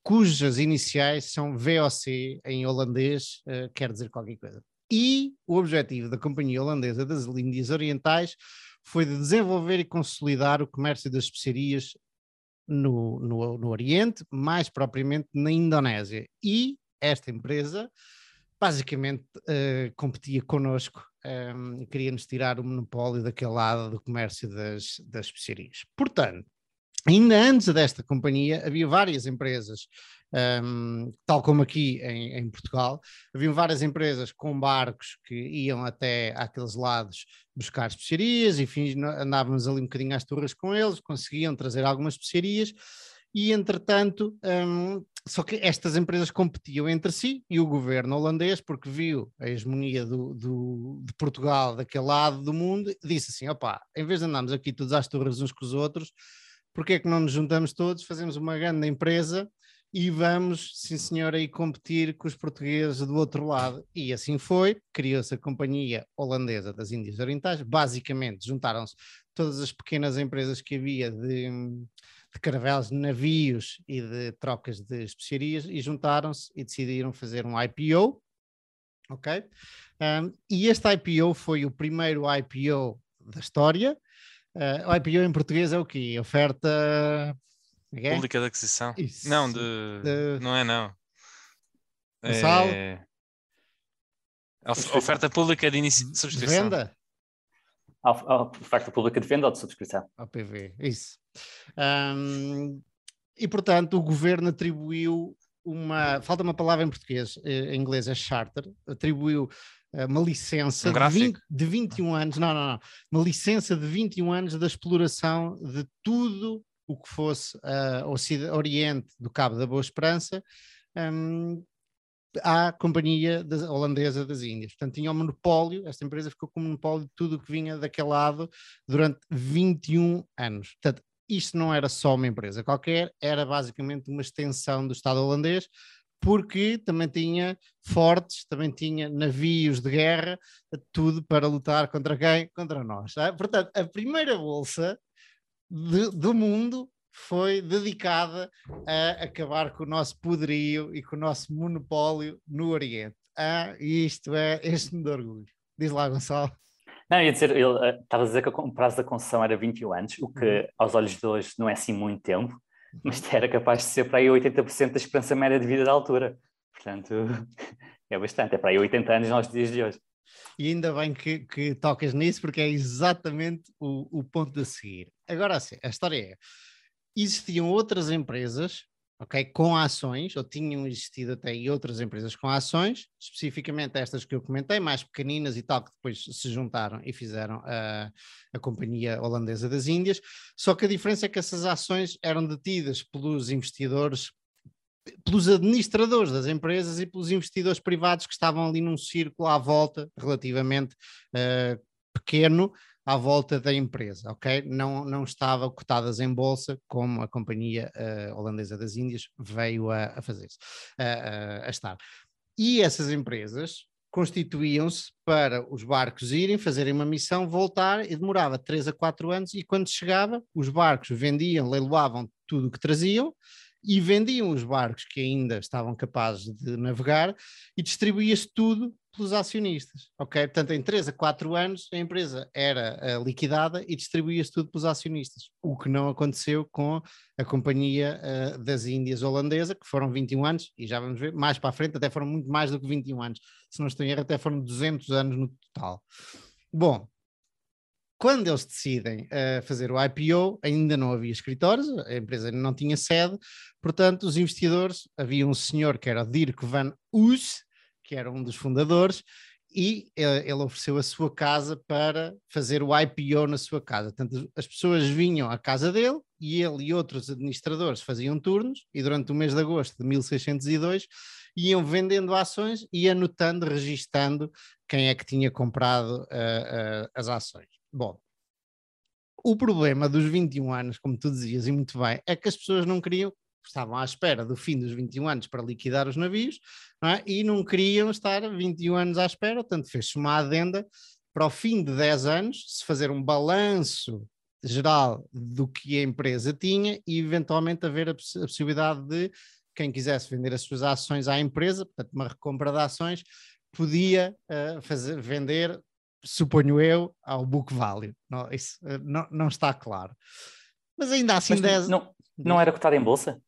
cujas iniciais são VOC em holandês, uh, quer dizer qualquer coisa. E o objetivo da Companhia Holandesa das Índias Orientais foi de desenvolver e consolidar o comércio das especiarias no, no, no Oriente, mais propriamente na Indonésia. E esta empresa basicamente uh, competia connosco um, ehm, queria-nos tirar o monopólio daquele lado do comércio das, das especiarias. Portanto, ainda antes desta companhia, havia várias empresas, um, tal como aqui em, em, Portugal, havia várias empresas com barcos que iam até aqueles lados buscar especiarias, enfim, andávamos ali um bocadinho às turras com eles, conseguiam trazer algumas especiarias, e entretanto, um, só que estas empresas competiam entre si e o governo holandês, porque viu a hegemonia do, do, de Portugal daquele lado do mundo, disse assim: opá, em vez de andarmos aqui todos às turras uns com os outros, porque é que não nos juntamos todos, fazemos uma grande empresa e vamos, sim senhor, aí competir com os portugueses do outro lado. E assim foi, criou-se a Companhia Holandesa das Índias Orientais, basicamente juntaram-se todas as pequenas empresas que havia de, de caravelas de navios e de trocas de especiarias e juntaram-se e decidiram fazer um IPO, ok? Um, e este IPO foi o primeiro IPO da história, Uh, o IPO em português é o quê? Oferta. É? Pública de aquisição? Isso. Não, de... de... Não é, não. Mensal? É... Oferta pública de início de subscrição. Venda? A oferta pública de venda ou de subscrição? OPV, isso. Um, e portanto, o governo atribuiu uma. Falta uma palavra em português, eh, em inglês é charter, atribuiu eh, uma licença um de, 20, de 21 anos, não, não, não, uma licença de 21 anos da exploração de tudo o que fosse uh, Oriente do Cabo da Boa Esperança um, à Companhia Holandesa das Índias. Portanto, tinha o um monopólio, esta empresa ficou com o monopólio de tudo o que vinha daquele lado durante 21 anos. Portanto, isto não era só uma empresa qualquer, era basicamente uma extensão do Estado holandês, porque também tinha fortes, também tinha navios de guerra, tudo para lutar contra quem? Contra nós. Tá? Portanto, a primeira bolsa de, do mundo foi dedicada a acabar com o nosso poderio e com o nosso monopólio no Oriente. Ah, isto é este de orgulho. Diz lá, Gonçalo. Não, ia dizer, eh, estava a dizer que o prazo da concessão era 21 anos, o que uhum. aos olhos de hoje não é assim muito tempo, mas era capaz de ser para aí 80% da esperança média de vida da altura. Portanto, é bastante, é para aí 80 anos nos dias de hoje. E ainda bem que, que tocas nisso, porque é exatamente o, o ponto a seguir. Agora, assim, a história é: existiam outras empresas ok? Com ações, ou tinham existido até outras empresas com ações, especificamente estas que eu comentei, mais pequeninas e tal, que depois se juntaram e fizeram a, a Companhia Holandesa das Índias, só que a diferença é que essas ações eram detidas pelos investidores pelos administradores das empresas e pelos investidores privados que estavam ali num círculo à volta relativamente uh, pequeno à volta da empresa, ok? Não, não estava cotadas em bolsa como a companhia uh, holandesa das Índias veio a, a fazer-se, a, a estar. E essas empresas constituíam-se para os barcos irem, fazerem uma missão, voltar, e demorava 3 a 4 anos, e quando chegava, os barcos vendiam, leiloavam tudo o que traziam, e vendiam os barcos que ainda estavam capazes de navegar, e distribuía-se tudo pelos acionistas, ok? Portanto, em 3 a 4 anos a empresa era uh, liquidada e distribuía-se tudo pelos acionistas, o que não aconteceu com a Companhia uh, das Índias Holandesa, que foram 21 anos, e já vamos ver, mais para a frente até foram muito mais do que 21 anos, se não estou em erro até foram 200 anos no total. Bom, quando eles decidem uh, fazer o IPO, ainda não havia escritórios, a empresa não tinha sede, portanto os investidores, havia um senhor que era o Dirk van Oes, que era um dos fundadores, e eh, ele ofereceu a sua casa para fazer o IPO na sua casa. Portanto, as pessoas vinham à casa dele e ele e outros administradores faziam turnos e durante o mês de agosto de 1602 iam vendendo ações e anotando, registando quem é que tinha comprado uh, uh, as ações. Bom, o problema dos 21 anos, como tu dizias e muito bem, é que as pessoas não queriam estavam à espera do fim dos 21 anos para liquidar os navios não é? e não queriam estar 21 anos à espera, portanto fez-se uma adenda para o fim de 10 anos se fazer um balanço geral do que a empresa tinha e eventualmente haver a, poss a possibilidade de quem quisesse vender as suas ações à empresa, portanto uma recompra de ações, podia uh, fazer, vender, suponho eu, ao book value. Não, isso uh, não, não está claro. Mas ainda assim... Mas 10... não, não era cotado em bolsa?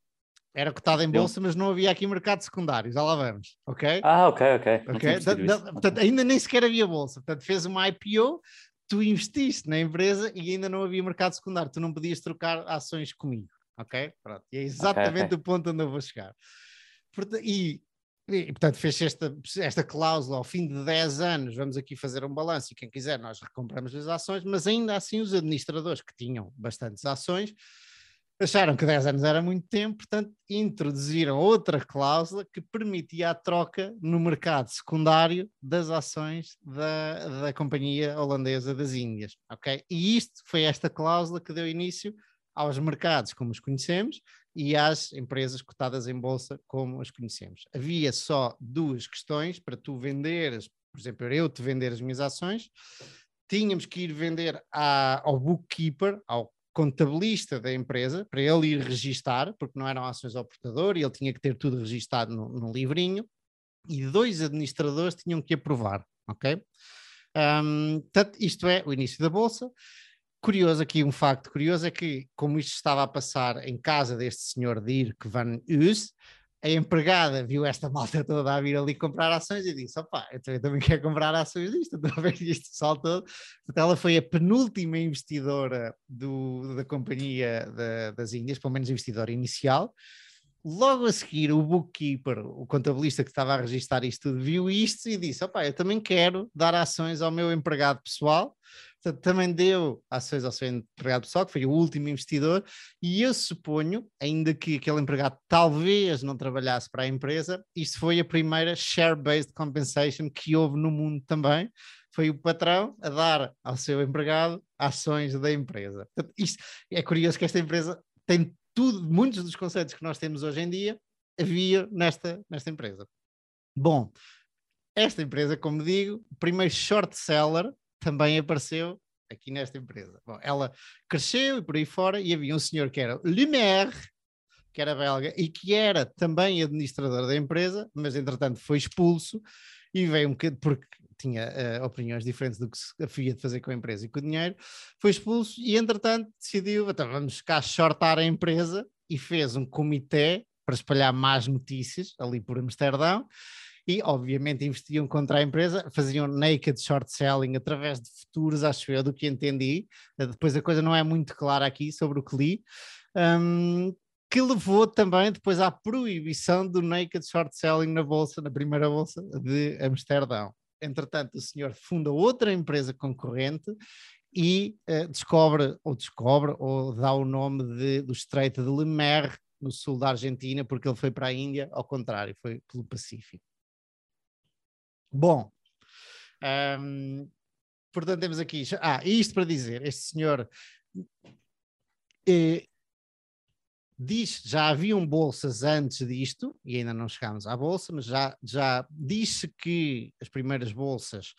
Era cotado em bolsa, mas não havia aqui mercado secundário, já lá vamos, ok? Ah, ok, ok. okay? Portanto, ainda nem sequer havia bolsa, portanto fez uma IPO, tu investiste na empresa e ainda não havia mercado secundário, tu não podias trocar ações comigo, ok? Pronto, e é exatamente okay, okay. o ponto onde eu vou chegar. E, e, portanto, fez esta, esta cláusula ao fim de 10 anos, vamos aqui fazer um balanço e quem quiser nós recompramos as ações, mas ainda assim os administradores que tinham bastantes ações acharam que 10 anos era muito tempo, portanto, introduziram outra cláusula que permitia a troca no mercado secundário das ações da, da Companhia Holandesa das Índias, ok? E isto foi esta cláusula que deu início aos mercados como os conhecemos e às empresas cotadas em bolsa como as conhecemos. Havia só duas questões para tu venderes, por exemplo, eu te vender as minhas ações, tínhamos que ir vender à, ao bookkeeper, ao contabilista da empresa para ele ir registar, porque não eram ações ao portador e ele tinha que ter tudo registado no, no livrinho, e dois administradores tinham que aprovar, ok? Um, isto é o início da Bolsa. Curioso aqui, um facto curioso é que, como isto estava a passar em casa deste senhor Dirk van Us, a empregada viu esta malta toda a vir ali comprar ações e disse: opá, eu também, quero comprar ações disto, estou a ver isto pessoal todo. Portanto, ela foi a penúltima investidora do, da companhia da, das Índias, pelo menos investidora inicial. Logo a seguir, o bookkeeper, o contabilista que estava a registrar isto tudo, viu isto e disse: opá, eu também quero dar ações ao meu empregado pessoal também deu ações ao seu empregado pessoal, que foi o último investidor, e eu suponho, ainda que aquele empregado talvez não trabalhasse para a empresa, isto foi a primeira share-based compensation que houve no mundo também. Foi o patrão a dar ao seu empregado ações da empresa. Portanto, isto é curioso que esta empresa tem tudo, muitos dos conceitos que nós temos hoje em dia, havia nesta, nesta empresa. Bom, esta empresa, como digo, primeiro short seller também apareceu aqui nesta empresa. Bom, ela cresceu e por aí fora, e havia um senhor que era Lumière, que era belga e que era também administrador da empresa, mas entretanto foi expulso e veio um bocadinho, porque tinha uh, opiniões diferentes do que se havia de fazer com a empresa e com o dinheiro, foi expulso e entretanto decidiu, então vamos cá shortar a empresa e fez um comitê para espalhar más notícias ali por Amsterdão e, obviamente, investiam contra a empresa, faziam naked short selling através de futuros, acho eu, do que entendi. Eh, depois a coisa não é muito clara aqui sobre o que li. Um, que levou também depois à proibição do naked short selling na bolsa, na primeira bolsa de Amsterdão. Entretanto, o senhor funda outra empresa concorrente e uh, descobre, ou descobre, ou dá o nome de, do Estreito de Le no sul da Argentina, porque ele foi para a Índia, ao contrário, foi pelo Pacífico. Bom, um, portanto temos aqui. Ah, isto para dizer, este senhor eh, diz, já haviam bolsas antes disto, e ainda não chegámos à bolsa, mas já, já disse que as primeiras bolsas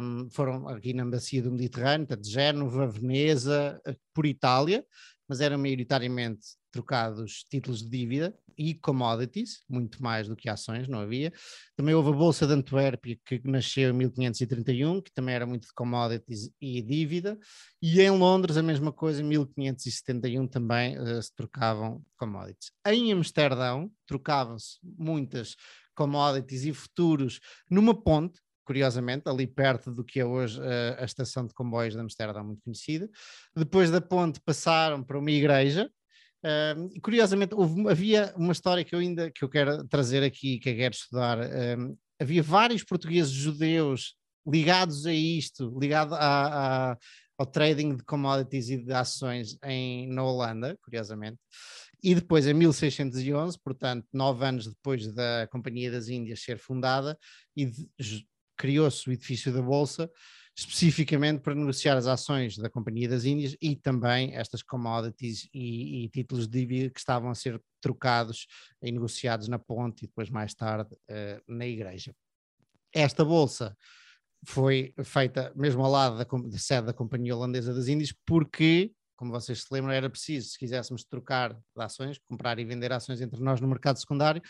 um, foram aqui na bacia do Mediterrâneo, de Génova, Veneza, eh, por Itália, mas eram maioritariamente trocados títulos de dívida e commodities, muito mais do que ações, não havia. Também houve a Bolsa de Antuérpia, que nasceu em 1531, que também era muito de commodities e dívida, e em Londres a mesma coisa, em 1571 também uh, se trocavam commodities. Em Amsterdão trocavam-se muitas commodities e futuros numa ponte, curiosamente, ali perto do que é hoje uh, a estação de comboios de Amsterdão, muito conhecida. Depois da ponte passaram para uma igreja, Curiosamente, houve, havia uma história que eu ainda que eu quero trazer aqui, que eu quero estudar. Havia vários portugueses judeus ligados a isto, ligado a, a, ao trading de commodities e de ações em, na Holanda, curiosamente. E depois, em 1611, portanto, nove anos depois da Companhia das Índias ser fundada, e criou-se o edifício da Bolsa, especificamente para negociar as ações da Companhia das Índias e também estas commodities e, e títulos de dívida que estavam a ser trocados e negociados na ponte e depois mais tarde uh, na igreja. Esta bolsa foi feita mesmo ao lado da, da sede da Companhia Holandesa das Índias porque como vocês se lembram, era preciso, se quiséssemos trocar de ações, comprar e vender ações entre nós no mercado secundário,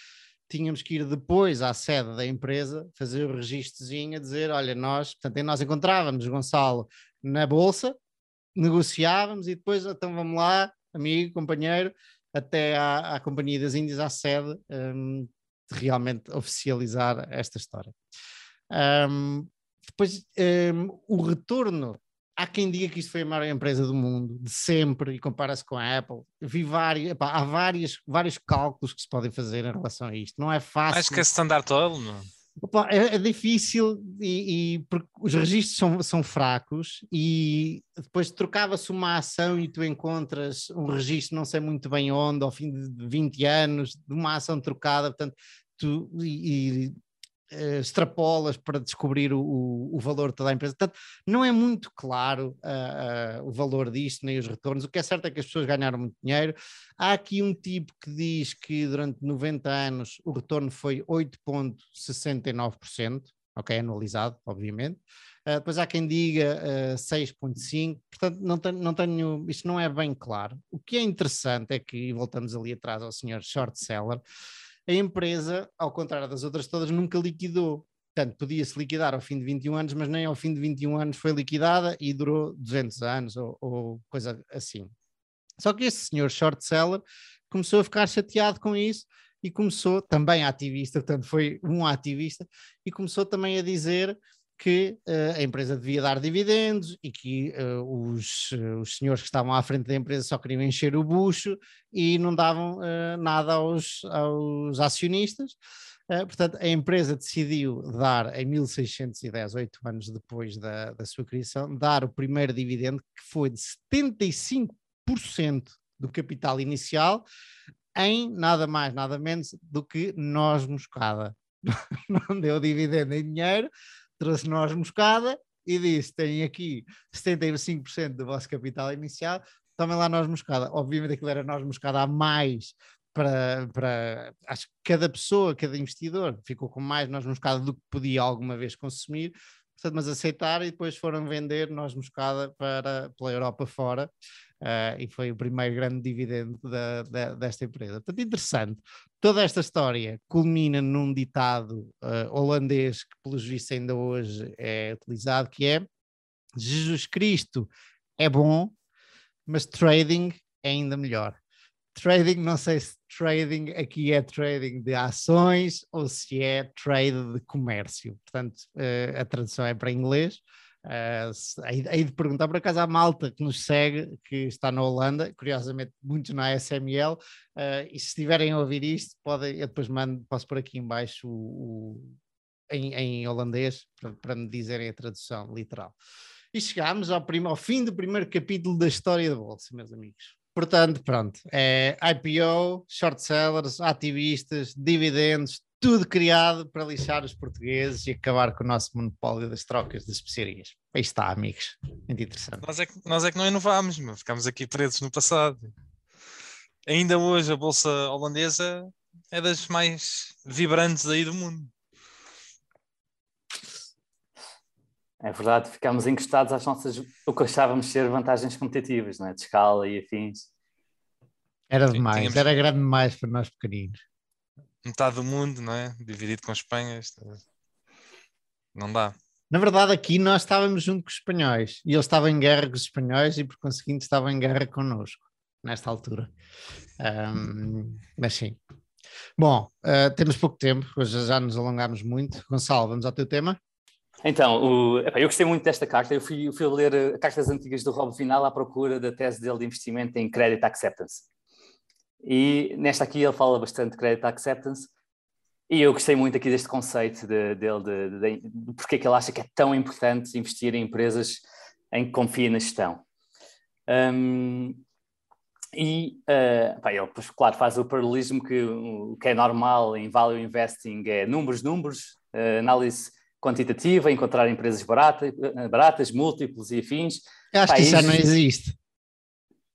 tínhamos que ir depois à sede da empresa, fazer o registrozinho a dizer, olha, nós, portanto, nós encontrávamos Gonçalo na bolsa, negociávamos e depois, então vamos lá, amigo, companheiro, até à, à Companhia das Índias, à sede, um, de realmente oficializar esta história. Um, depois, um, o retorno há quem diga que isto foi a maior empresa do mundo, de sempre, e compara-se com a Apple. Eu vi vários, epá, há vários, vários cálculos que se podem fazer em relação a isto. Não é fácil. Acho que é standard todo, não? Opa, é, é, difícil e, e, porque os registros são, são fracos e depois trocava-se uma ação e tu encontras um registro não sei muito bem onde, ao fim de 20 anos, de uma ação trocada, portanto, tu, e, uh, extrapolas para descobrir o, o, valor de toda a empresa. Portanto, não é muito claro uh, uh, o valor disto, nem os retornos. O que é certo é que as pessoas ganharam muito dinheiro. Há aqui um tipo que diz que durante 90 anos o retorno foi 8,69%, ok, anualizado, obviamente. Uh, depois há quem diga uh, 6,5%, portanto, não não tenho, isto não é bem claro. O que é interessante é que, voltamos ali atrás ao senhor short seller, a empresa, ao contrário das outras todas, nunca liquidou. Portanto, podia-se liquidar ao fim de 21 anos, mas nem ao fim de 21 anos foi liquidada e durou 200 anos ou, ou coisa assim. Só que esse senhor short seller começou a ficar chateado com isso e começou, também ativista, portanto foi um ativista, e começou também a dizer que uh, a empresa devia dar dividendos e que uh, os, uh, os senhores que estavam à frente da empresa só queriam encher o bucho e não davam nada aos, aos acionistas. portanto, a empresa decidiu dar em 1610, oito anos depois da, da sua criação, dar o primeiro dividendo que foi de 75% do capital inicial em nada mais, nada menos do que nós moscada. não deu dividendo em dinheiro, trouxe nós moscada e disse: tem aqui 75% do vosso capital inicial, tomem lá nós moscada. Obviamente aquilo era nós moscada a mais para, para acho que cada pessoa, cada investidor ficou com mais nós moscada do que podia alguma vez consumir, portanto, mas aceitaram e depois foram vender nós moscada para, pela Europa fora uh, e foi o primeiro grande dividendo da, da, desta empresa. Portanto, interessante. Toda esta história culmina num ditado uh, holandês que, pelos vistos, ainda hoje é utilizado, que é Jesus Cristo é bom, mas trading é ainda melhor. Trading, não sei se trading aqui é trading de ações ou se é trade de comércio. Portanto, uh, a tradução é para inglês. Uh, aí, de perguntar, por acaso, à malta que nos segue, que está na Holanda, curiosamente, muitos na SML, uh, eh, e se estiverem a ouvir isto, podem, eu depois mando, posso pôr aqui embaixo o, o em, em, holandês para, para, me dizerem a tradução literal. E chegámos ao, ao fim do primeiro capítulo da história da Bolsa, meus amigos. Portanto, pronto, é IPO, short sellers, ativistas, dividendos, tudo criado para lixar os portugueses e acabar com o nosso monopólio das trocas de especiarias. Aí está, amigos. Muito interessante. Nós é que, nós é que não inovámos, meu. ficámos aqui presos no passado. Ainda hoje a Bolsa Holandesa é das mais vibrantes aí do mundo. É verdade, ficámos encostados às nossas, o que achávamos ser vantagens competitivas, não é? de escala e afins. Era demais, Tínhamos... era grande demais para nós pequeninos metade do mundo, não é? Dividido com Espanha. Não dá. Na verdade, aqui nós estávamos junto com os espanhóis e eles estavam em guerra com os espanhóis e, por conseguinte, estavam em guerra connosco nesta altura. Um, mas sim. Bom, uh, temos pouco tempo, hoje já nos alongámos muito. Gonçalo, vamos ao teu tema? Então, o, eu gostei muito desta carta. Eu fui, eu fui ler eh, cartas antigas do Rob Vinal à procura da tese dele de investimento em Credit Acceptance. E nesta aqui ele fala bastante de credit acceptance. E eu gostei muito aqui deste conceito dele, de, de, de, de, porque é que ele acha que é tão importante investir em empresas em que confia na gestão. Um, e uh, ele, claro, faz o paralelismo que o que é normal em value investing é números, números, uh, análise quantitativa, encontrar empresas baratas, baratas múltiplos e afins. Acho Pá, que isso já não existe.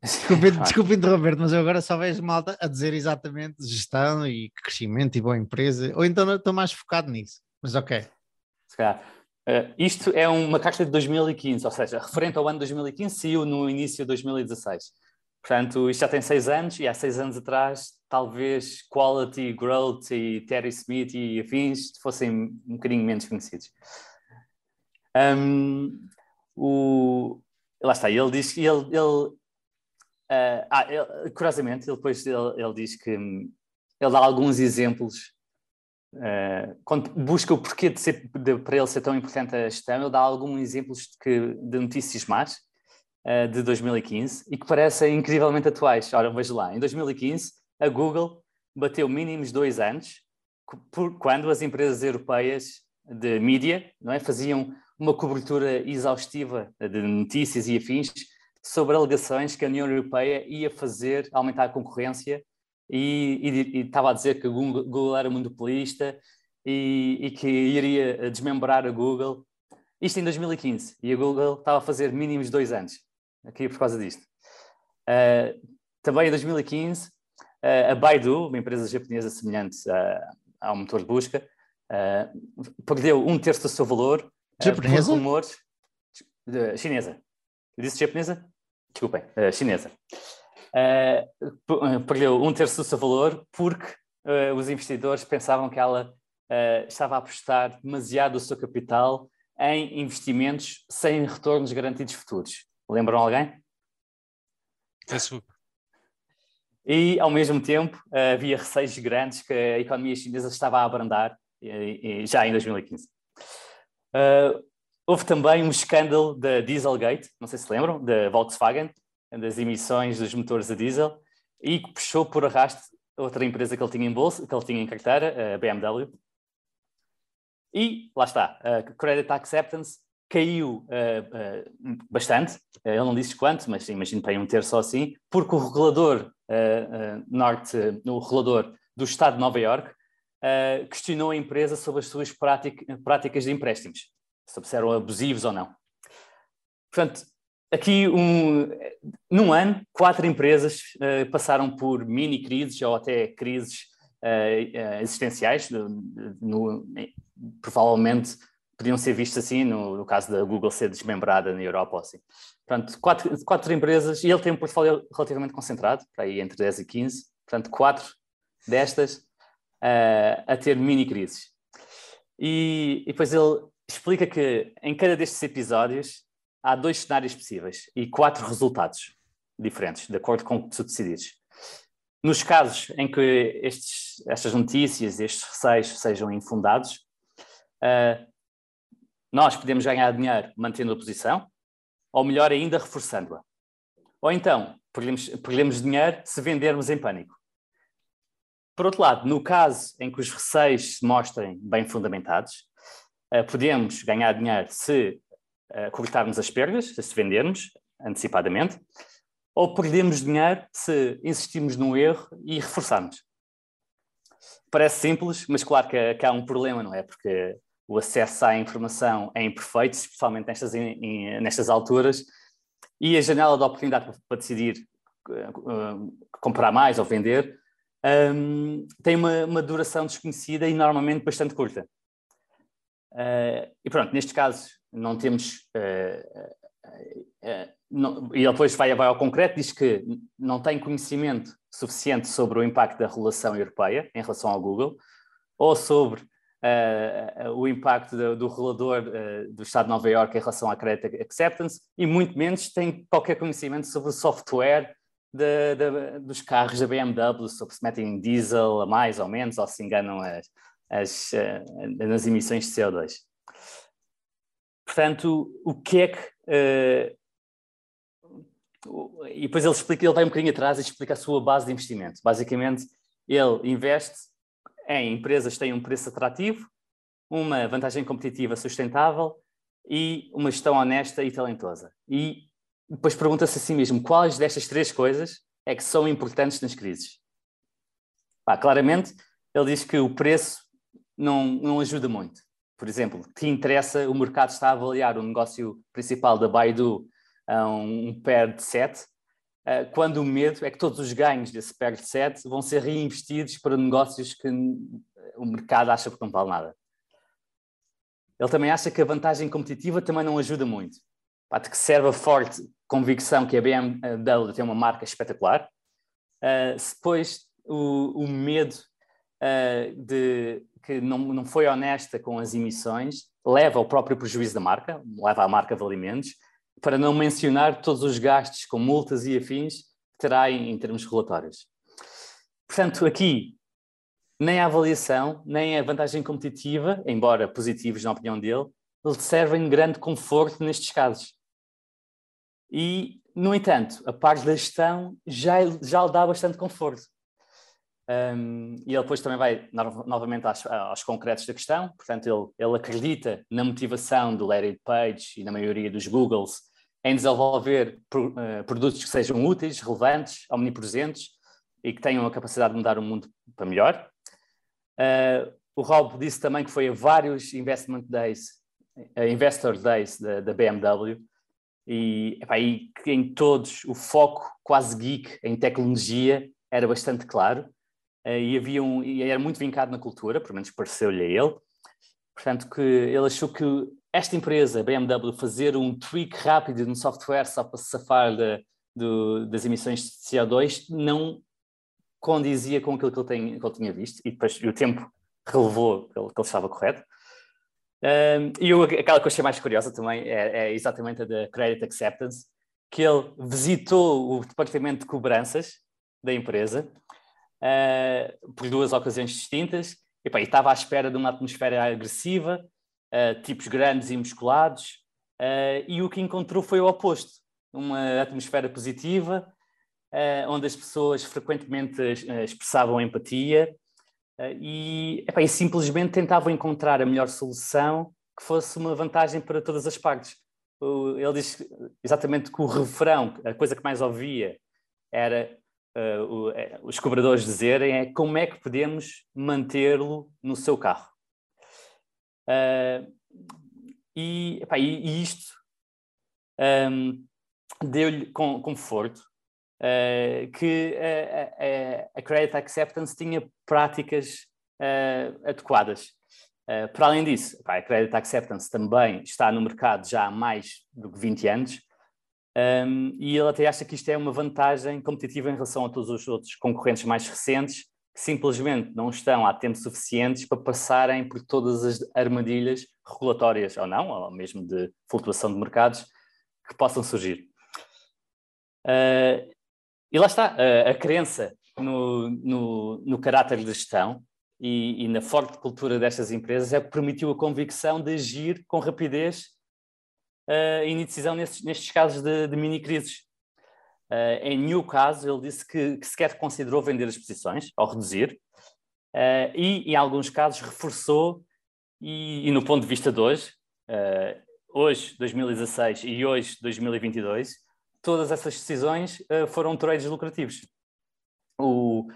Desculpe, desculpe interromper mas eu agora só vejo malta a dizer exatamente gestão e crescimento e boa empresa, ou então estou mais focado nisso, mas ok. Se calhar. Uh, isto é uma carta de 2015, ou seja, referente ao ano 2015, saiu no início de 2016. Portanto, isto já tem seis anos e há seis anos atrás, talvez Quality, Growth e Terry Smith e afins fossem um bocadinho menos conhecidos. Um, o, lá está, ele diz que ele, ele Uh, ah, ele, curiosamente, ele depois ele, ele, diz que hum, ele dá alguns exemplos uh, quando busca o porquê de ser, de, para ele ser tão importante a gestão, ele dá alguns exemplos de, que, de notícias más uh, de 2015 e que parecem incrivelmente atuais. Ora, veja lá, em 2015 a Google bateu mínimos dois anos por, quando as empresas europeias de mídia não é, faziam uma cobertura exaustiva de notícias e afins sobre alegações que a União Europeia ia fazer aumentar a concorrência e, e, e estava a dizer que a Google, era monopolista e, e, que iria desmembrar a Google. Isto em 2015. E a Google estava a fazer mínimos dois anos, aqui por causa disto. Uh, também em 2015, uh, ah, a Baidu, uma empresa japonesa semelhante uh, ao motor de busca, perdeu um terço do seu valor. Japonesa? por rumores. Chinesa. Eu disse japonesa? desculpem, chinesa, perdeu um terço do seu valor porque os investidores pensavam que ela estava a apostar demasiado o seu capital em investimentos sem retornos garantidos futuros. Lembram alguém? Facebook. E, ao mesmo tempo, havia receios grandes que a economia chinesa estava a abrandar, já em 2015. Uh, Houve também um escândalo da Dieselgate, não sei se lembram, da Volkswagen, das emissões dos motores a diesel, e que puxou por arrasto outra empresa que ele tinha em bolsa, que ele tinha em carteira, a BMW. E lá está, a Credit Acceptance caiu uh, uh, bastante, ele não disse quanto, mas imagino para um terço assim, porque o regulador uh, norte, o regulador do Estado de Nova York, questionou a empresa sobre as suas práticas de empréstimos se eram abusivos ou não. Portanto, aqui um, num ano, quatro empresas passaram por mini crises ou até crises existenciais, no, no, provavelmente podiam ser vistas assim no, no, caso da Google ser desmembrada na Europa assim. Portanto, quatro, quatro empresas, e ele tem um portfólio relativamente concentrado, para aí entre 10 e 15, portanto, quatro destas uh, a ter mini crises. E, e depois ele explica que em cada destes episódios há dois cenários possíveis e quatro resultados diferentes, de acordo com o que tu decides. Nos casos em que estes, estas notícias, estes receios sejam infundados, uh, nós podemos ganhar dinheiro mantendo a posição, ou melhor ainda, reforçando-a. Ou então, perdemos, perdemos dinheiro se vendermos em pânico. Por outro lado, no caso em que os receios se mostrem bem fundamentados, uh, podemos ganhar dinheiro se uh, cortarmos as perdas, se vendermos antecipadamente, ou perdemos dinheiro se insistimos no erro e reforçarmos. Parece simples, mas claro que, que há um problema, não é? Porque o acesso à informação é imperfeito, especialmente nestas, em, nestas alturas, e a janela de oportunidade para, decidir uh, comprar mais ou vender um, tem uma, uma, duração desconhecida e normalmente bastante curta. Uh, e pronto, neste caso não temos. Uh, não, e depois vai, vai ao concreto, diz que não tem conhecimento suficiente sobre o impacto da relação europeia em relação ao Google, ou sobre o impacto do, do regulador do Estado de Nova Iorque em relação à Credit Acceptance, e muito menos tem qualquer conhecimento sobre o software de, de, dos carros da BMW, sobre se metem diesel a mais ou menos, ou se enganam as, as, uh, nas emissões de CO2. Portanto, o que é que. Uh, e depois ele explica, ele vai um bocadinho atrás e explica a sua base de investimento. Basicamente, ele investe em empresas que têm um preço atrativo, uma vantagem competitiva sustentável e uma gestão honesta e talentosa. E depois pergunta-se a si mesmo quais destas três coisas é que são importantes nas crises. claramente, ele diz que o preço não, não ajuda muito, por exemplo, te interessa, o mercado está a avaliar o negócio principal da Baidu a um pair de 7, eh, quando o medo é que todos os ganhos desse de 7 vão ser reinvestidos para negócios que o mercado acha que não vale nada. Ele também acha que a vantagem competitiva também não ajuda muito. Para que serve a forte convicção que a BMW tem uma marca espetacular, uh, se depois o, o medo de que não, não foi honesta com as emissões leva ao próprio prejuízo da marca, leva à marca de alimentos, para não mencionar todos os gastos com multas e afins que terá em, em termos regulatórios. Portanto, aqui, nem a avaliação, nem a vantagem competitiva, embora positivos na opinião dele, lhe servem de grande conforto nestes casos. E, no entanto, a parte da gestão já, já lhe dá bastante conforto. Um, e ele depois também vai no, novamente aos, aos, concretos da questão, portanto, ele, ele acredita na motivação do Larry Page e na maioria dos Googles em desenvolver pro, uh, produtos que sejam úteis, relevantes, omnipresentes e que tenham a capacidade de mudar o mundo para melhor. Uh, o Rob disse também que foi a vários investment days, uh, investor days da, da BMW, e, epá, e em todos o foco quase geek em tecnologia era bastante claro e, havia um, e era muito vincado na cultura, pelo menos pareceu-lhe a ele. Portanto, que ele achou que esta empresa, BMW, fazer um tweak rápido no software só para se safar de, de, das emissões de CO2 não condizia com aquilo que ele, tem, que ele tinha visto e depois o tempo relevou que ele, que ele estava correto. Um, e eu, aquela que eu achei mais curiosa também é, é, exatamente a da Credit Acceptance, que ele visitou o departamento de cobranças da empresa uh, por duas ocasiões distintas e, estava à espera de uma atmosfera agressiva, uh, tipos grandes e musculados, uh, e o que encontrou foi o oposto, uma atmosfera positiva, onde as pessoas frequentemente expressavam empatia, e, e simplesmente tentavam encontrar a melhor solução que fosse uma vantagem para todas as partes. Ele diz exatamente que o refrão, a coisa que mais ouvia, era uh, os cobradores dizerem é como é que podemos mantê-lo no seu carro. Uh, e, epá, e, e, isto um, ehm, deu-lhe conforto uh, que a, a, a, Credit Acceptance tinha práticas adequadas. Para além disso, a Credit Acceptance também está no mercado já há mais do que 20 anos um, e ele até acha que isto é uma vantagem competitiva em relação a todos os outros concorrentes mais recentes que simplesmente não estão há tempo suficientes para passarem por todas as armadilhas regulatórias ou não, ou mesmo de flutuação de mercados que possam surgir. Uh, e lá está, a, a crença no, no, no, caráter de gestão e, e, na forte cultura destas empresas é que permitiu a convicção de agir com rapidez uh, e decisão nestes, nestes casos de, de mini-crises. Uh, em nenhum caso, ele disse que, que, sequer considerou vender as posições ou reduzir, uh, e em alguns casos reforçou, e, e, no ponto de vista de hoje, uh, hoje, 2016 e hoje, 2022, todas essas decisões foram trades lucrativos. O,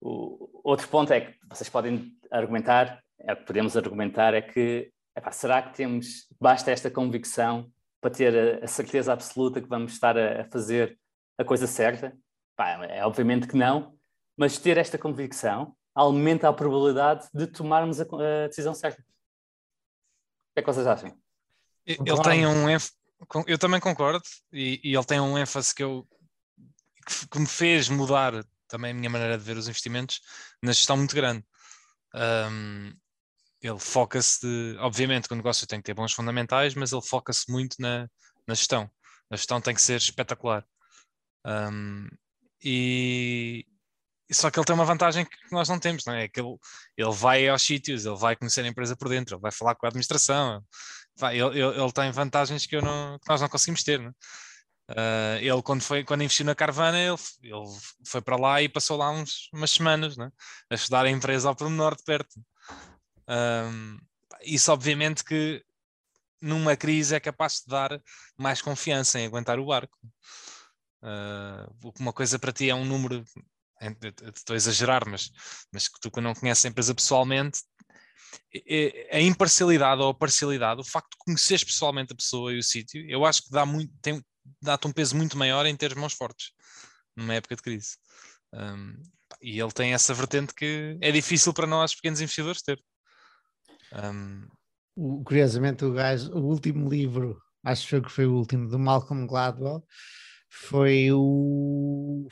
o, outro ponto é que vocês podem argumentar, é que podemos argumentar, é que epá, será que temos, basta esta convicção para ter a, a certeza absoluta que vamos estar a, a fazer a coisa certa? Epá, é obviamente que não, mas ter esta convicção aumenta a probabilidade de tomarmos a, a decisão certa. O que é que vocês acham? Ele tem um, eu também concordo, e, e, ele tem um ênfase que eu que, que, me fez mudar também a minha maneira de ver os investimentos na gestão muito grande. Um, ele foca-se, obviamente, que o negócio tem que ter bons fundamentais, mas ele foca-se muito na, na gestão. A gestão tem que ser espetacular. Um, e, só que ele tem uma vantagem que nós não temos, não é? é que ele, ele vai aos sítios, ele vai conhecer a empresa por dentro, ele vai falar com a administração, vai, ele, ele, ele, tem vantagens que, não, que, nós não conseguimos ter, não é? Uh, ele quando foi quando investiu na Carvana ele, ele foi para lá e passou lá uns, umas semanas né? a estudar a empresa ao pormenor de perto um, isso obviamente que numa crise é capaz de dar mais confiança em aguentar o barco uh, uma coisa para ti é um número estou a exagerar mas, mas que tu que não conheces a empresa pessoalmente a imparcialidade ou a parcialidade, o facto de conheceres pessoalmente a pessoa e o sítio, eu acho que dá muito, tem, dá-te um peso muito maior em ter mãos fortes numa época de crise. Um, e ele tem essa vertente que é difícil para nós, pequenos investidores, ter. Um... O, curiosamente, o o último livro, acho que foi o último, do Malcolm Gladwell, foi o.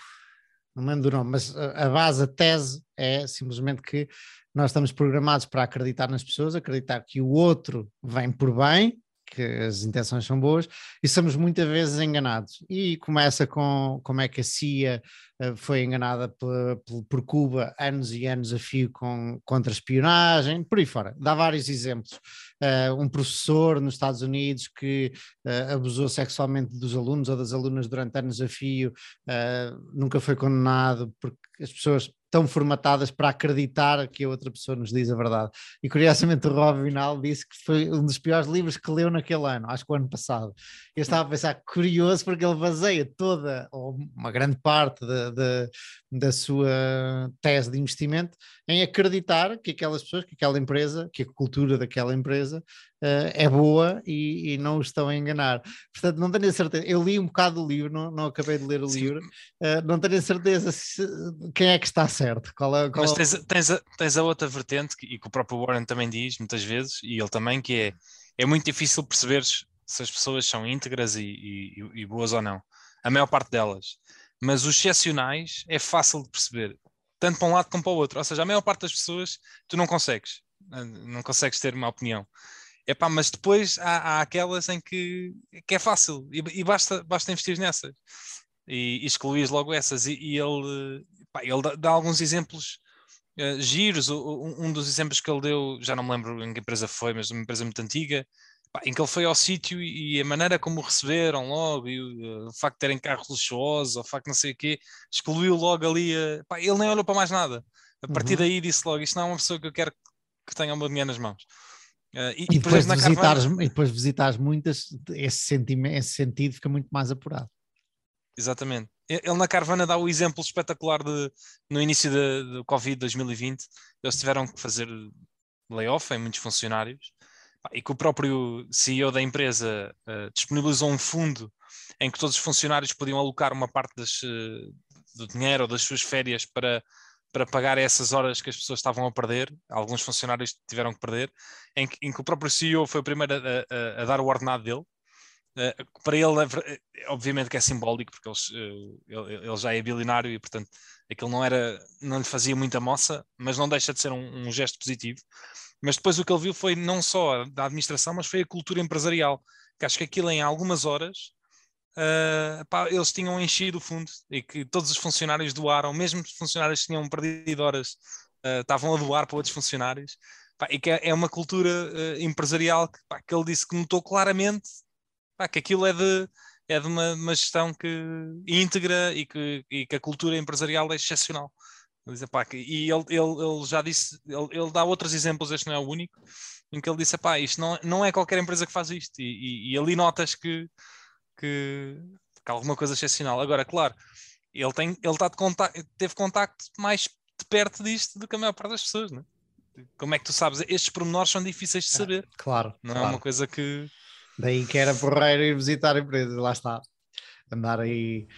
Não me lembro nome, mas a base, a tese é simplesmente que nós estamos programados para acreditar nas pessoas, acreditar que o outro vem por bem que as intenções são boas e somos muitas vezes enganados. E começa com como é que a CIA uh, foi enganada por, por, Cuba anos e anos a fio com contra-espionagem, por aí fora. Dá vários exemplos. Uh, um professor nos Estados Unidos que uh, abusou sexualmente dos alunos ou das alunas durante anos a fio, nunca foi condenado porque as pessoas tão formatadas para acreditar que a outra pessoa nos diz a verdade. E curiosamente o Rob Vinal disse que foi um dos piores livros que leu naquele ano, acho que o ano passado. Eu estava a pensar, curioso, porque ele baseia toda, ou uma grande parte de, de, da sua tese de investimento em acreditar que aquelas pessoas, que aquela empresa, que a cultura daquela empresa uh, é boa e, e, não os estão a enganar. Portanto, não tenho a certeza. Eu li um bocado do livro, não, não acabei de ler o Sim. livro, uh, não tenho a certeza se, quem é que está certo. Qual é, qual Mas é tens, tens, a, tens a outra vertente, que, e que o próprio Warren também diz muitas vezes, e ele também, que é, é muito difícil perceberes se as pessoas são íntegras e, e, e boas ou não. A maior parte delas. Mas os excepcionais é fácil de perceber, tanto para um lado como para o outro. Ou seja, a maior parte das pessoas tu não consegues, não consegues ter uma opinião. Epá, mas depois há, há aquelas em que, que é fácil e, e basta, basta investir nessas e, e excluís logo essas. E, e ele, ele dá, dá, alguns exemplos uh, giros. Um, um, dos exemplos que ele deu, já não me lembro em que empresa foi, mas uma empresa muito antiga, em que ele foi ao sítio e, a maneira como o receberam logo, e o, uh, o facto de terem carros luxuosos, o facto de não sei o quê, excluiu logo ali. Uh, pá, ele nem olhou para mais nada. A partir uhum. daí disse logo: Isto não é uma pessoa que eu quero que tenha o meu dinheiro nas mãos. Uh, e, e, depois visitares, e depois visitares muitas, esse, sentimento, esse sentido fica muito mais apurado. Exatamente. Ele na Carvana dá o exemplo espetacular de no início do Covid 2020, eles tiveram que fazer layoff em muitos funcionários e que o próprio CEO da empresa uh, disponibilizou um fundo em que todos os funcionários podiam alocar uma parte das, uh, do dinheiro ou das suas férias para para pagar essas horas que as pessoas estavam a perder, alguns funcionários tiveram que perder, em que, em que o próprio CEO foi o primeiro a, a, a dar o ordenado dele. Uh, para ele, eh, obviamente que é simbólico, porque uh, ele, ele, já é bilionário e, portanto, aquilo não, era, não lhe fazia muita moça, mas não deixa de ser um, um gesto positivo. Mas depois o que ele viu foi não só da administração, mas foi a cultura empresarial, que acho que aquilo em algumas horas uh, pá, eles tinham enchido o fundo e que todos os funcionários doaram, mesmo os funcionários que tinham perdido horas, uh, estavam a doar para outros funcionários. Pá, e que é, é uma cultura uh, empresarial que, pá, que, ele disse que notou claramente que aquilo é de, é de uma, uma gestão que íntegra e que, e que a cultura empresarial é excepcional. E ele, ele, ele já disse, ele, ele, dá outros exemplos, este não é o único, em que ele disse: pá, isto não, não é qualquer empresa que faz isto. E, e, e ali notas que, que, que alguma coisa excepcional. Agora, claro, ele, tem, ele tá de contacto, teve contacto mais de perto disto do que a maior parte das pessoas, né? Como é que tu sabes? Estes pormenores são difíceis de é, saber. Claro. Não claro. é uma coisa que. Daí que era porreiro ir visitar empresas, lá está. Andar aí.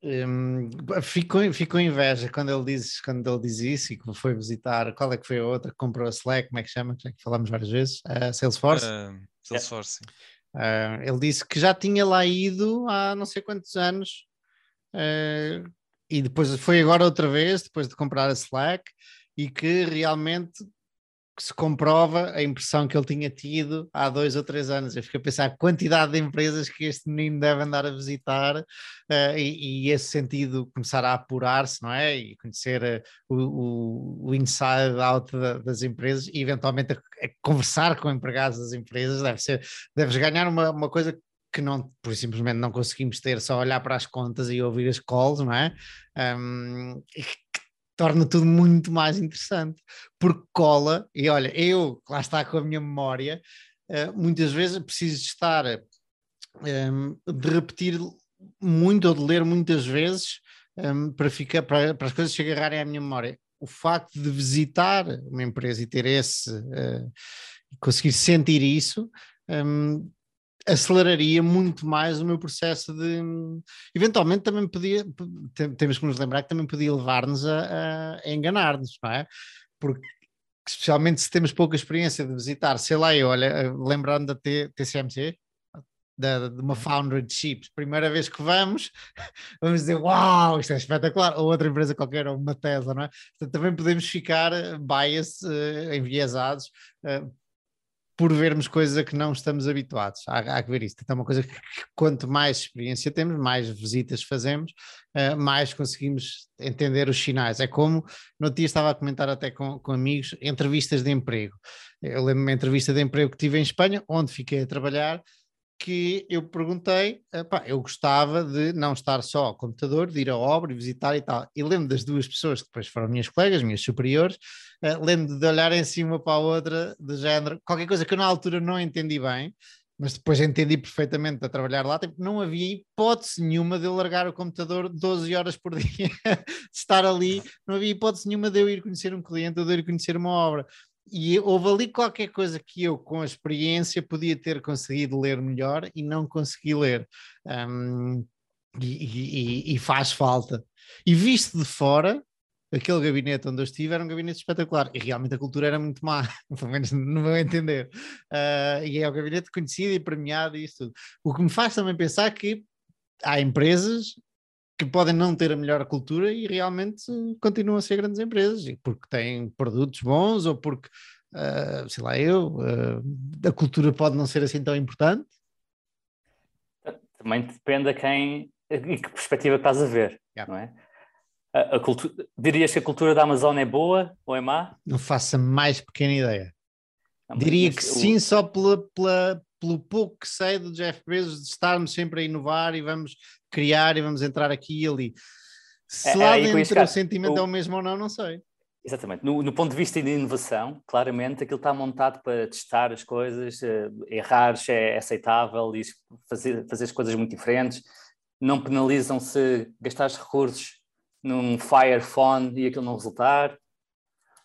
Hum, fico, fico inveja quando ele, diz, quando ele diz isso e que foi visitar. Qual é que foi a outra que comprou a Slack? Como é que chama? Já que falamos várias vezes. A Salesforce. Uh, Salesforce. Uh, ele disse que já tinha lá ido há não sei quantos anos uh, e depois foi agora outra vez, depois de comprar a Slack, e que realmente que se comprova a impressão que ele tinha tido há dois ou três anos. Eu fico a pensar a quantidade de empresas que este menino deve andar a visitar uh, e, e, esse sentido começar a apurar-se, não é? E conhecer uh, o, o, inside out da, das empresas e eventualmente a, a conversar com empregados das empresas. Deve ser, deves ganhar uma, uma coisa que não, por simplesmente não conseguimos ter, só olhar para as contas e ouvir as calls, não é? Um, torna tudo muito mais interessante, porque cola, e olha, eu, lá está com a minha memória, uh, muitas vezes preciso estar, ehm, de repetir muito ou de ler muitas vezes ehm, para, ficar, para, para as coisas se agarrarem à minha memória. o facto de visitar uma empresa e ter esse, uh, conseguir sentir isso, um, aceleraria muito mais o meu processo de. Eventualmente também podia, temos que nos lembrar que também podia levar-nos a, a enganar-nos, não é? Porque especialmente se temos pouca experiência de visitar, sei lá, eu olha, lembrando da TCMC, da, de uma Foundry de Chips, primeira vez que vamos, vamos dizer, uau, isto é espetacular, ou outra empresa qualquer, ou uma Tesla, não é? Portanto, também podemos ficar bias, uh, enviesados, uh, por vermos coisas a que não estamos habituados. Há, há que ver isso. Então, é uma coisa que, quanto mais experiência temos, mais visitas fazemos, uh, mais conseguimos entender os sinais. É como, no dia estava a comentar até com, com amigos, entrevistas de emprego. Eu lembro-me uma entrevista de emprego que tive em Espanha, onde fiquei a trabalhar, que eu perguntei, pá, eu gostava de não estar só ao computador, de ir à obra e visitar e tal. E lembro das duas pessoas que depois foram minhas colegas, minhas superiores, uh, lembro de olharem assim uma para a outra, de género, qualquer coisa que eu na altura não entendi bem, mas depois entendi perfeitamente a trabalhar lá, tipo, não havia hipótese nenhuma de eu largar o computador 12 horas por dia, de estar ali, não havia hipótese nenhuma de eu ir conhecer um cliente ou de eu ir conhecer uma obra e houve ali qualquer coisa que eu, com a experiência, podia ter conseguido ler melhor e não consegui ler. Um, e, e, e, faz falta. E visto de fora, aquele gabinete onde eu estive era um gabinete espetacular. E realmente a cultura era muito má, pelo menos no meu entender. Uh, e é o gabinete conhecido e premiado e isso tudo. O que me faz também pensar que há empresas que podem não ter a melhor cultura e realmente continuam a ser grandes empresas, porque têm produtos bons ou porque, uh, sei lá eu, uh, a cultura pode não ser assim tão importante? Também depende a quem e que perspectiva estás a ver, yeah. não é? A, a cultura, dirias que a cultura da Amazônia é boa ou é má? Não faço a mais pequena ideia. Não, Diria que sim, só pela, pela, pelo pouco que sei do Jeff Bezos, de estarmos sempre a inovar e vamos criar e vamos entrar aqui e ali. Se é, lá é dentro o sentimento o... é o mesmo ou não, não sei. Exatamente. No, no, ponto de vista de inovação, claramente aquilo está montado para testar as coisas, uh, errar é aceitável e fazer, fazer as coisas muito diferentes. Não penalizam se gastares recursos num Fire Phone e aquilo não resultar.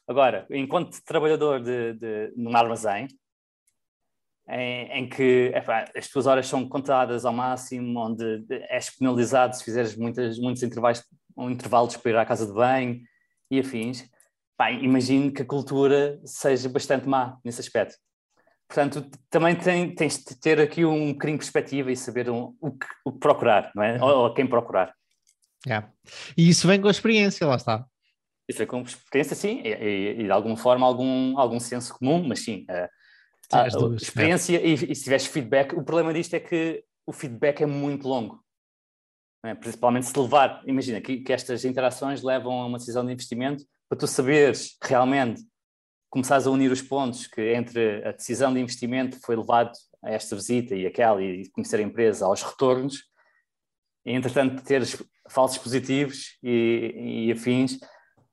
Agora, enquanto trabalhador de, de, num armazém, em, em que epá, as tuas horas são contadas ao máximo, onde és penalizado se fizeres muitas, muitos intervalos, um intervalos para ir à casa de banho e afins, pá, imagino que a cultura seja bastante má nesse aspecto. Portanto, também tem, tens de ter aqui um bocadinho de perspectiva e saber um, o, que, o, que, procurar, não é? Ou, ou quem procurar. Yeah. E isso vem com a experiência, lá está. Isso vem com experiência, sim, e, e, e de alguma forma algum, algum senso comum, mas sim, uh, ah, duas, experiência e, e, se tiveres feedback, o problema disto é que o feedback é muito longo. É? Principalmente se levar, imagina que, que, estas interações levam a uma decisão de investimento para tu saberes realmente, começares a unir os pontos que entre a decisão de investimento foi levado a esta visita e aquela e conhecer a empresa aos retornos, e entretanto teres falsos positivos e, e afins,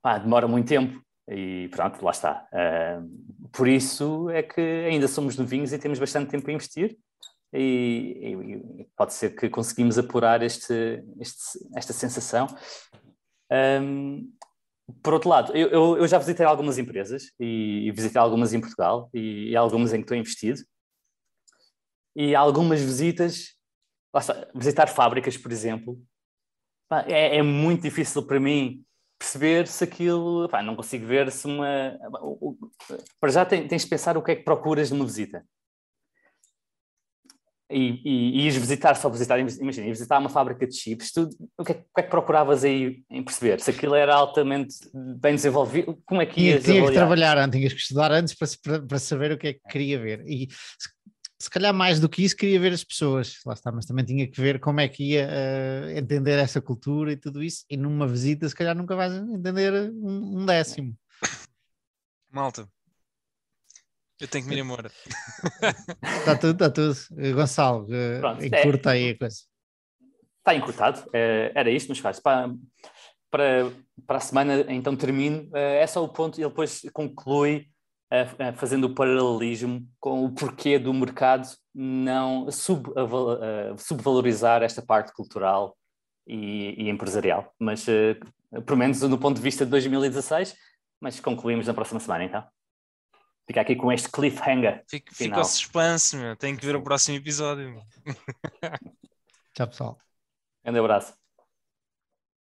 pá, demora muito tempo. E pronto, lá está. Uh, por isso é que ainda somos novinhos e temos bastante tempo a investir. E, e pode ser que conseguimos apurar este, este esta sensação. Um, por outro lado, eu, eu, eu, já visitei algumas empresas e, e visitei algumas em Portugal e, e, algumas em que estou investido. E algumas visitas, está, visitar fábricas, por exemplo, é, é muito difícil para mim perceber se aquilo. Pá, não consigo ver se uma. Para já tens de pensar o que é que procuras numa visita. E, e, e ires visitar, só visitar, imagina, ir visitar uma fábrica de chips, tu, o, que é, o, que é, que procuravas aí em perceber? Se aquilo era altamente bem desenvolvido, como é que ias Tinha que trabalhar, tinhas que estudar antes para, para, para, saber o que é que queria ver. E se calhar mais do que isso queria ver as pessoas, lá está, mas também tinha que ver como é que ia uh, entender essa cultura e tudo isso, e numa visita se calhar nunca vais entender um, um décimo. Malta, eu tenho que me embora. Está tudo, está tudo. Gonçalo, uh, Pronto, encurta é, aí a coisa. Está encurtado, uh, era isto, mas faz. Para, para, para a semana então termino, uh, é só o ponto, ele depois conclui fazendo o paralelismo com o porquê do mercado não sub, subvalorizar esta parte cultural e, e empresarial. Mas, uh, pelo menos no ponto de vista de 2016, Mas concluímos na próxima semana, então. Fica aqui com este cliffhanger. Fica, fica Final. ao suspense, meu. Tem que ver o próximo episódio. Tchau, pessoal. Grande abraço.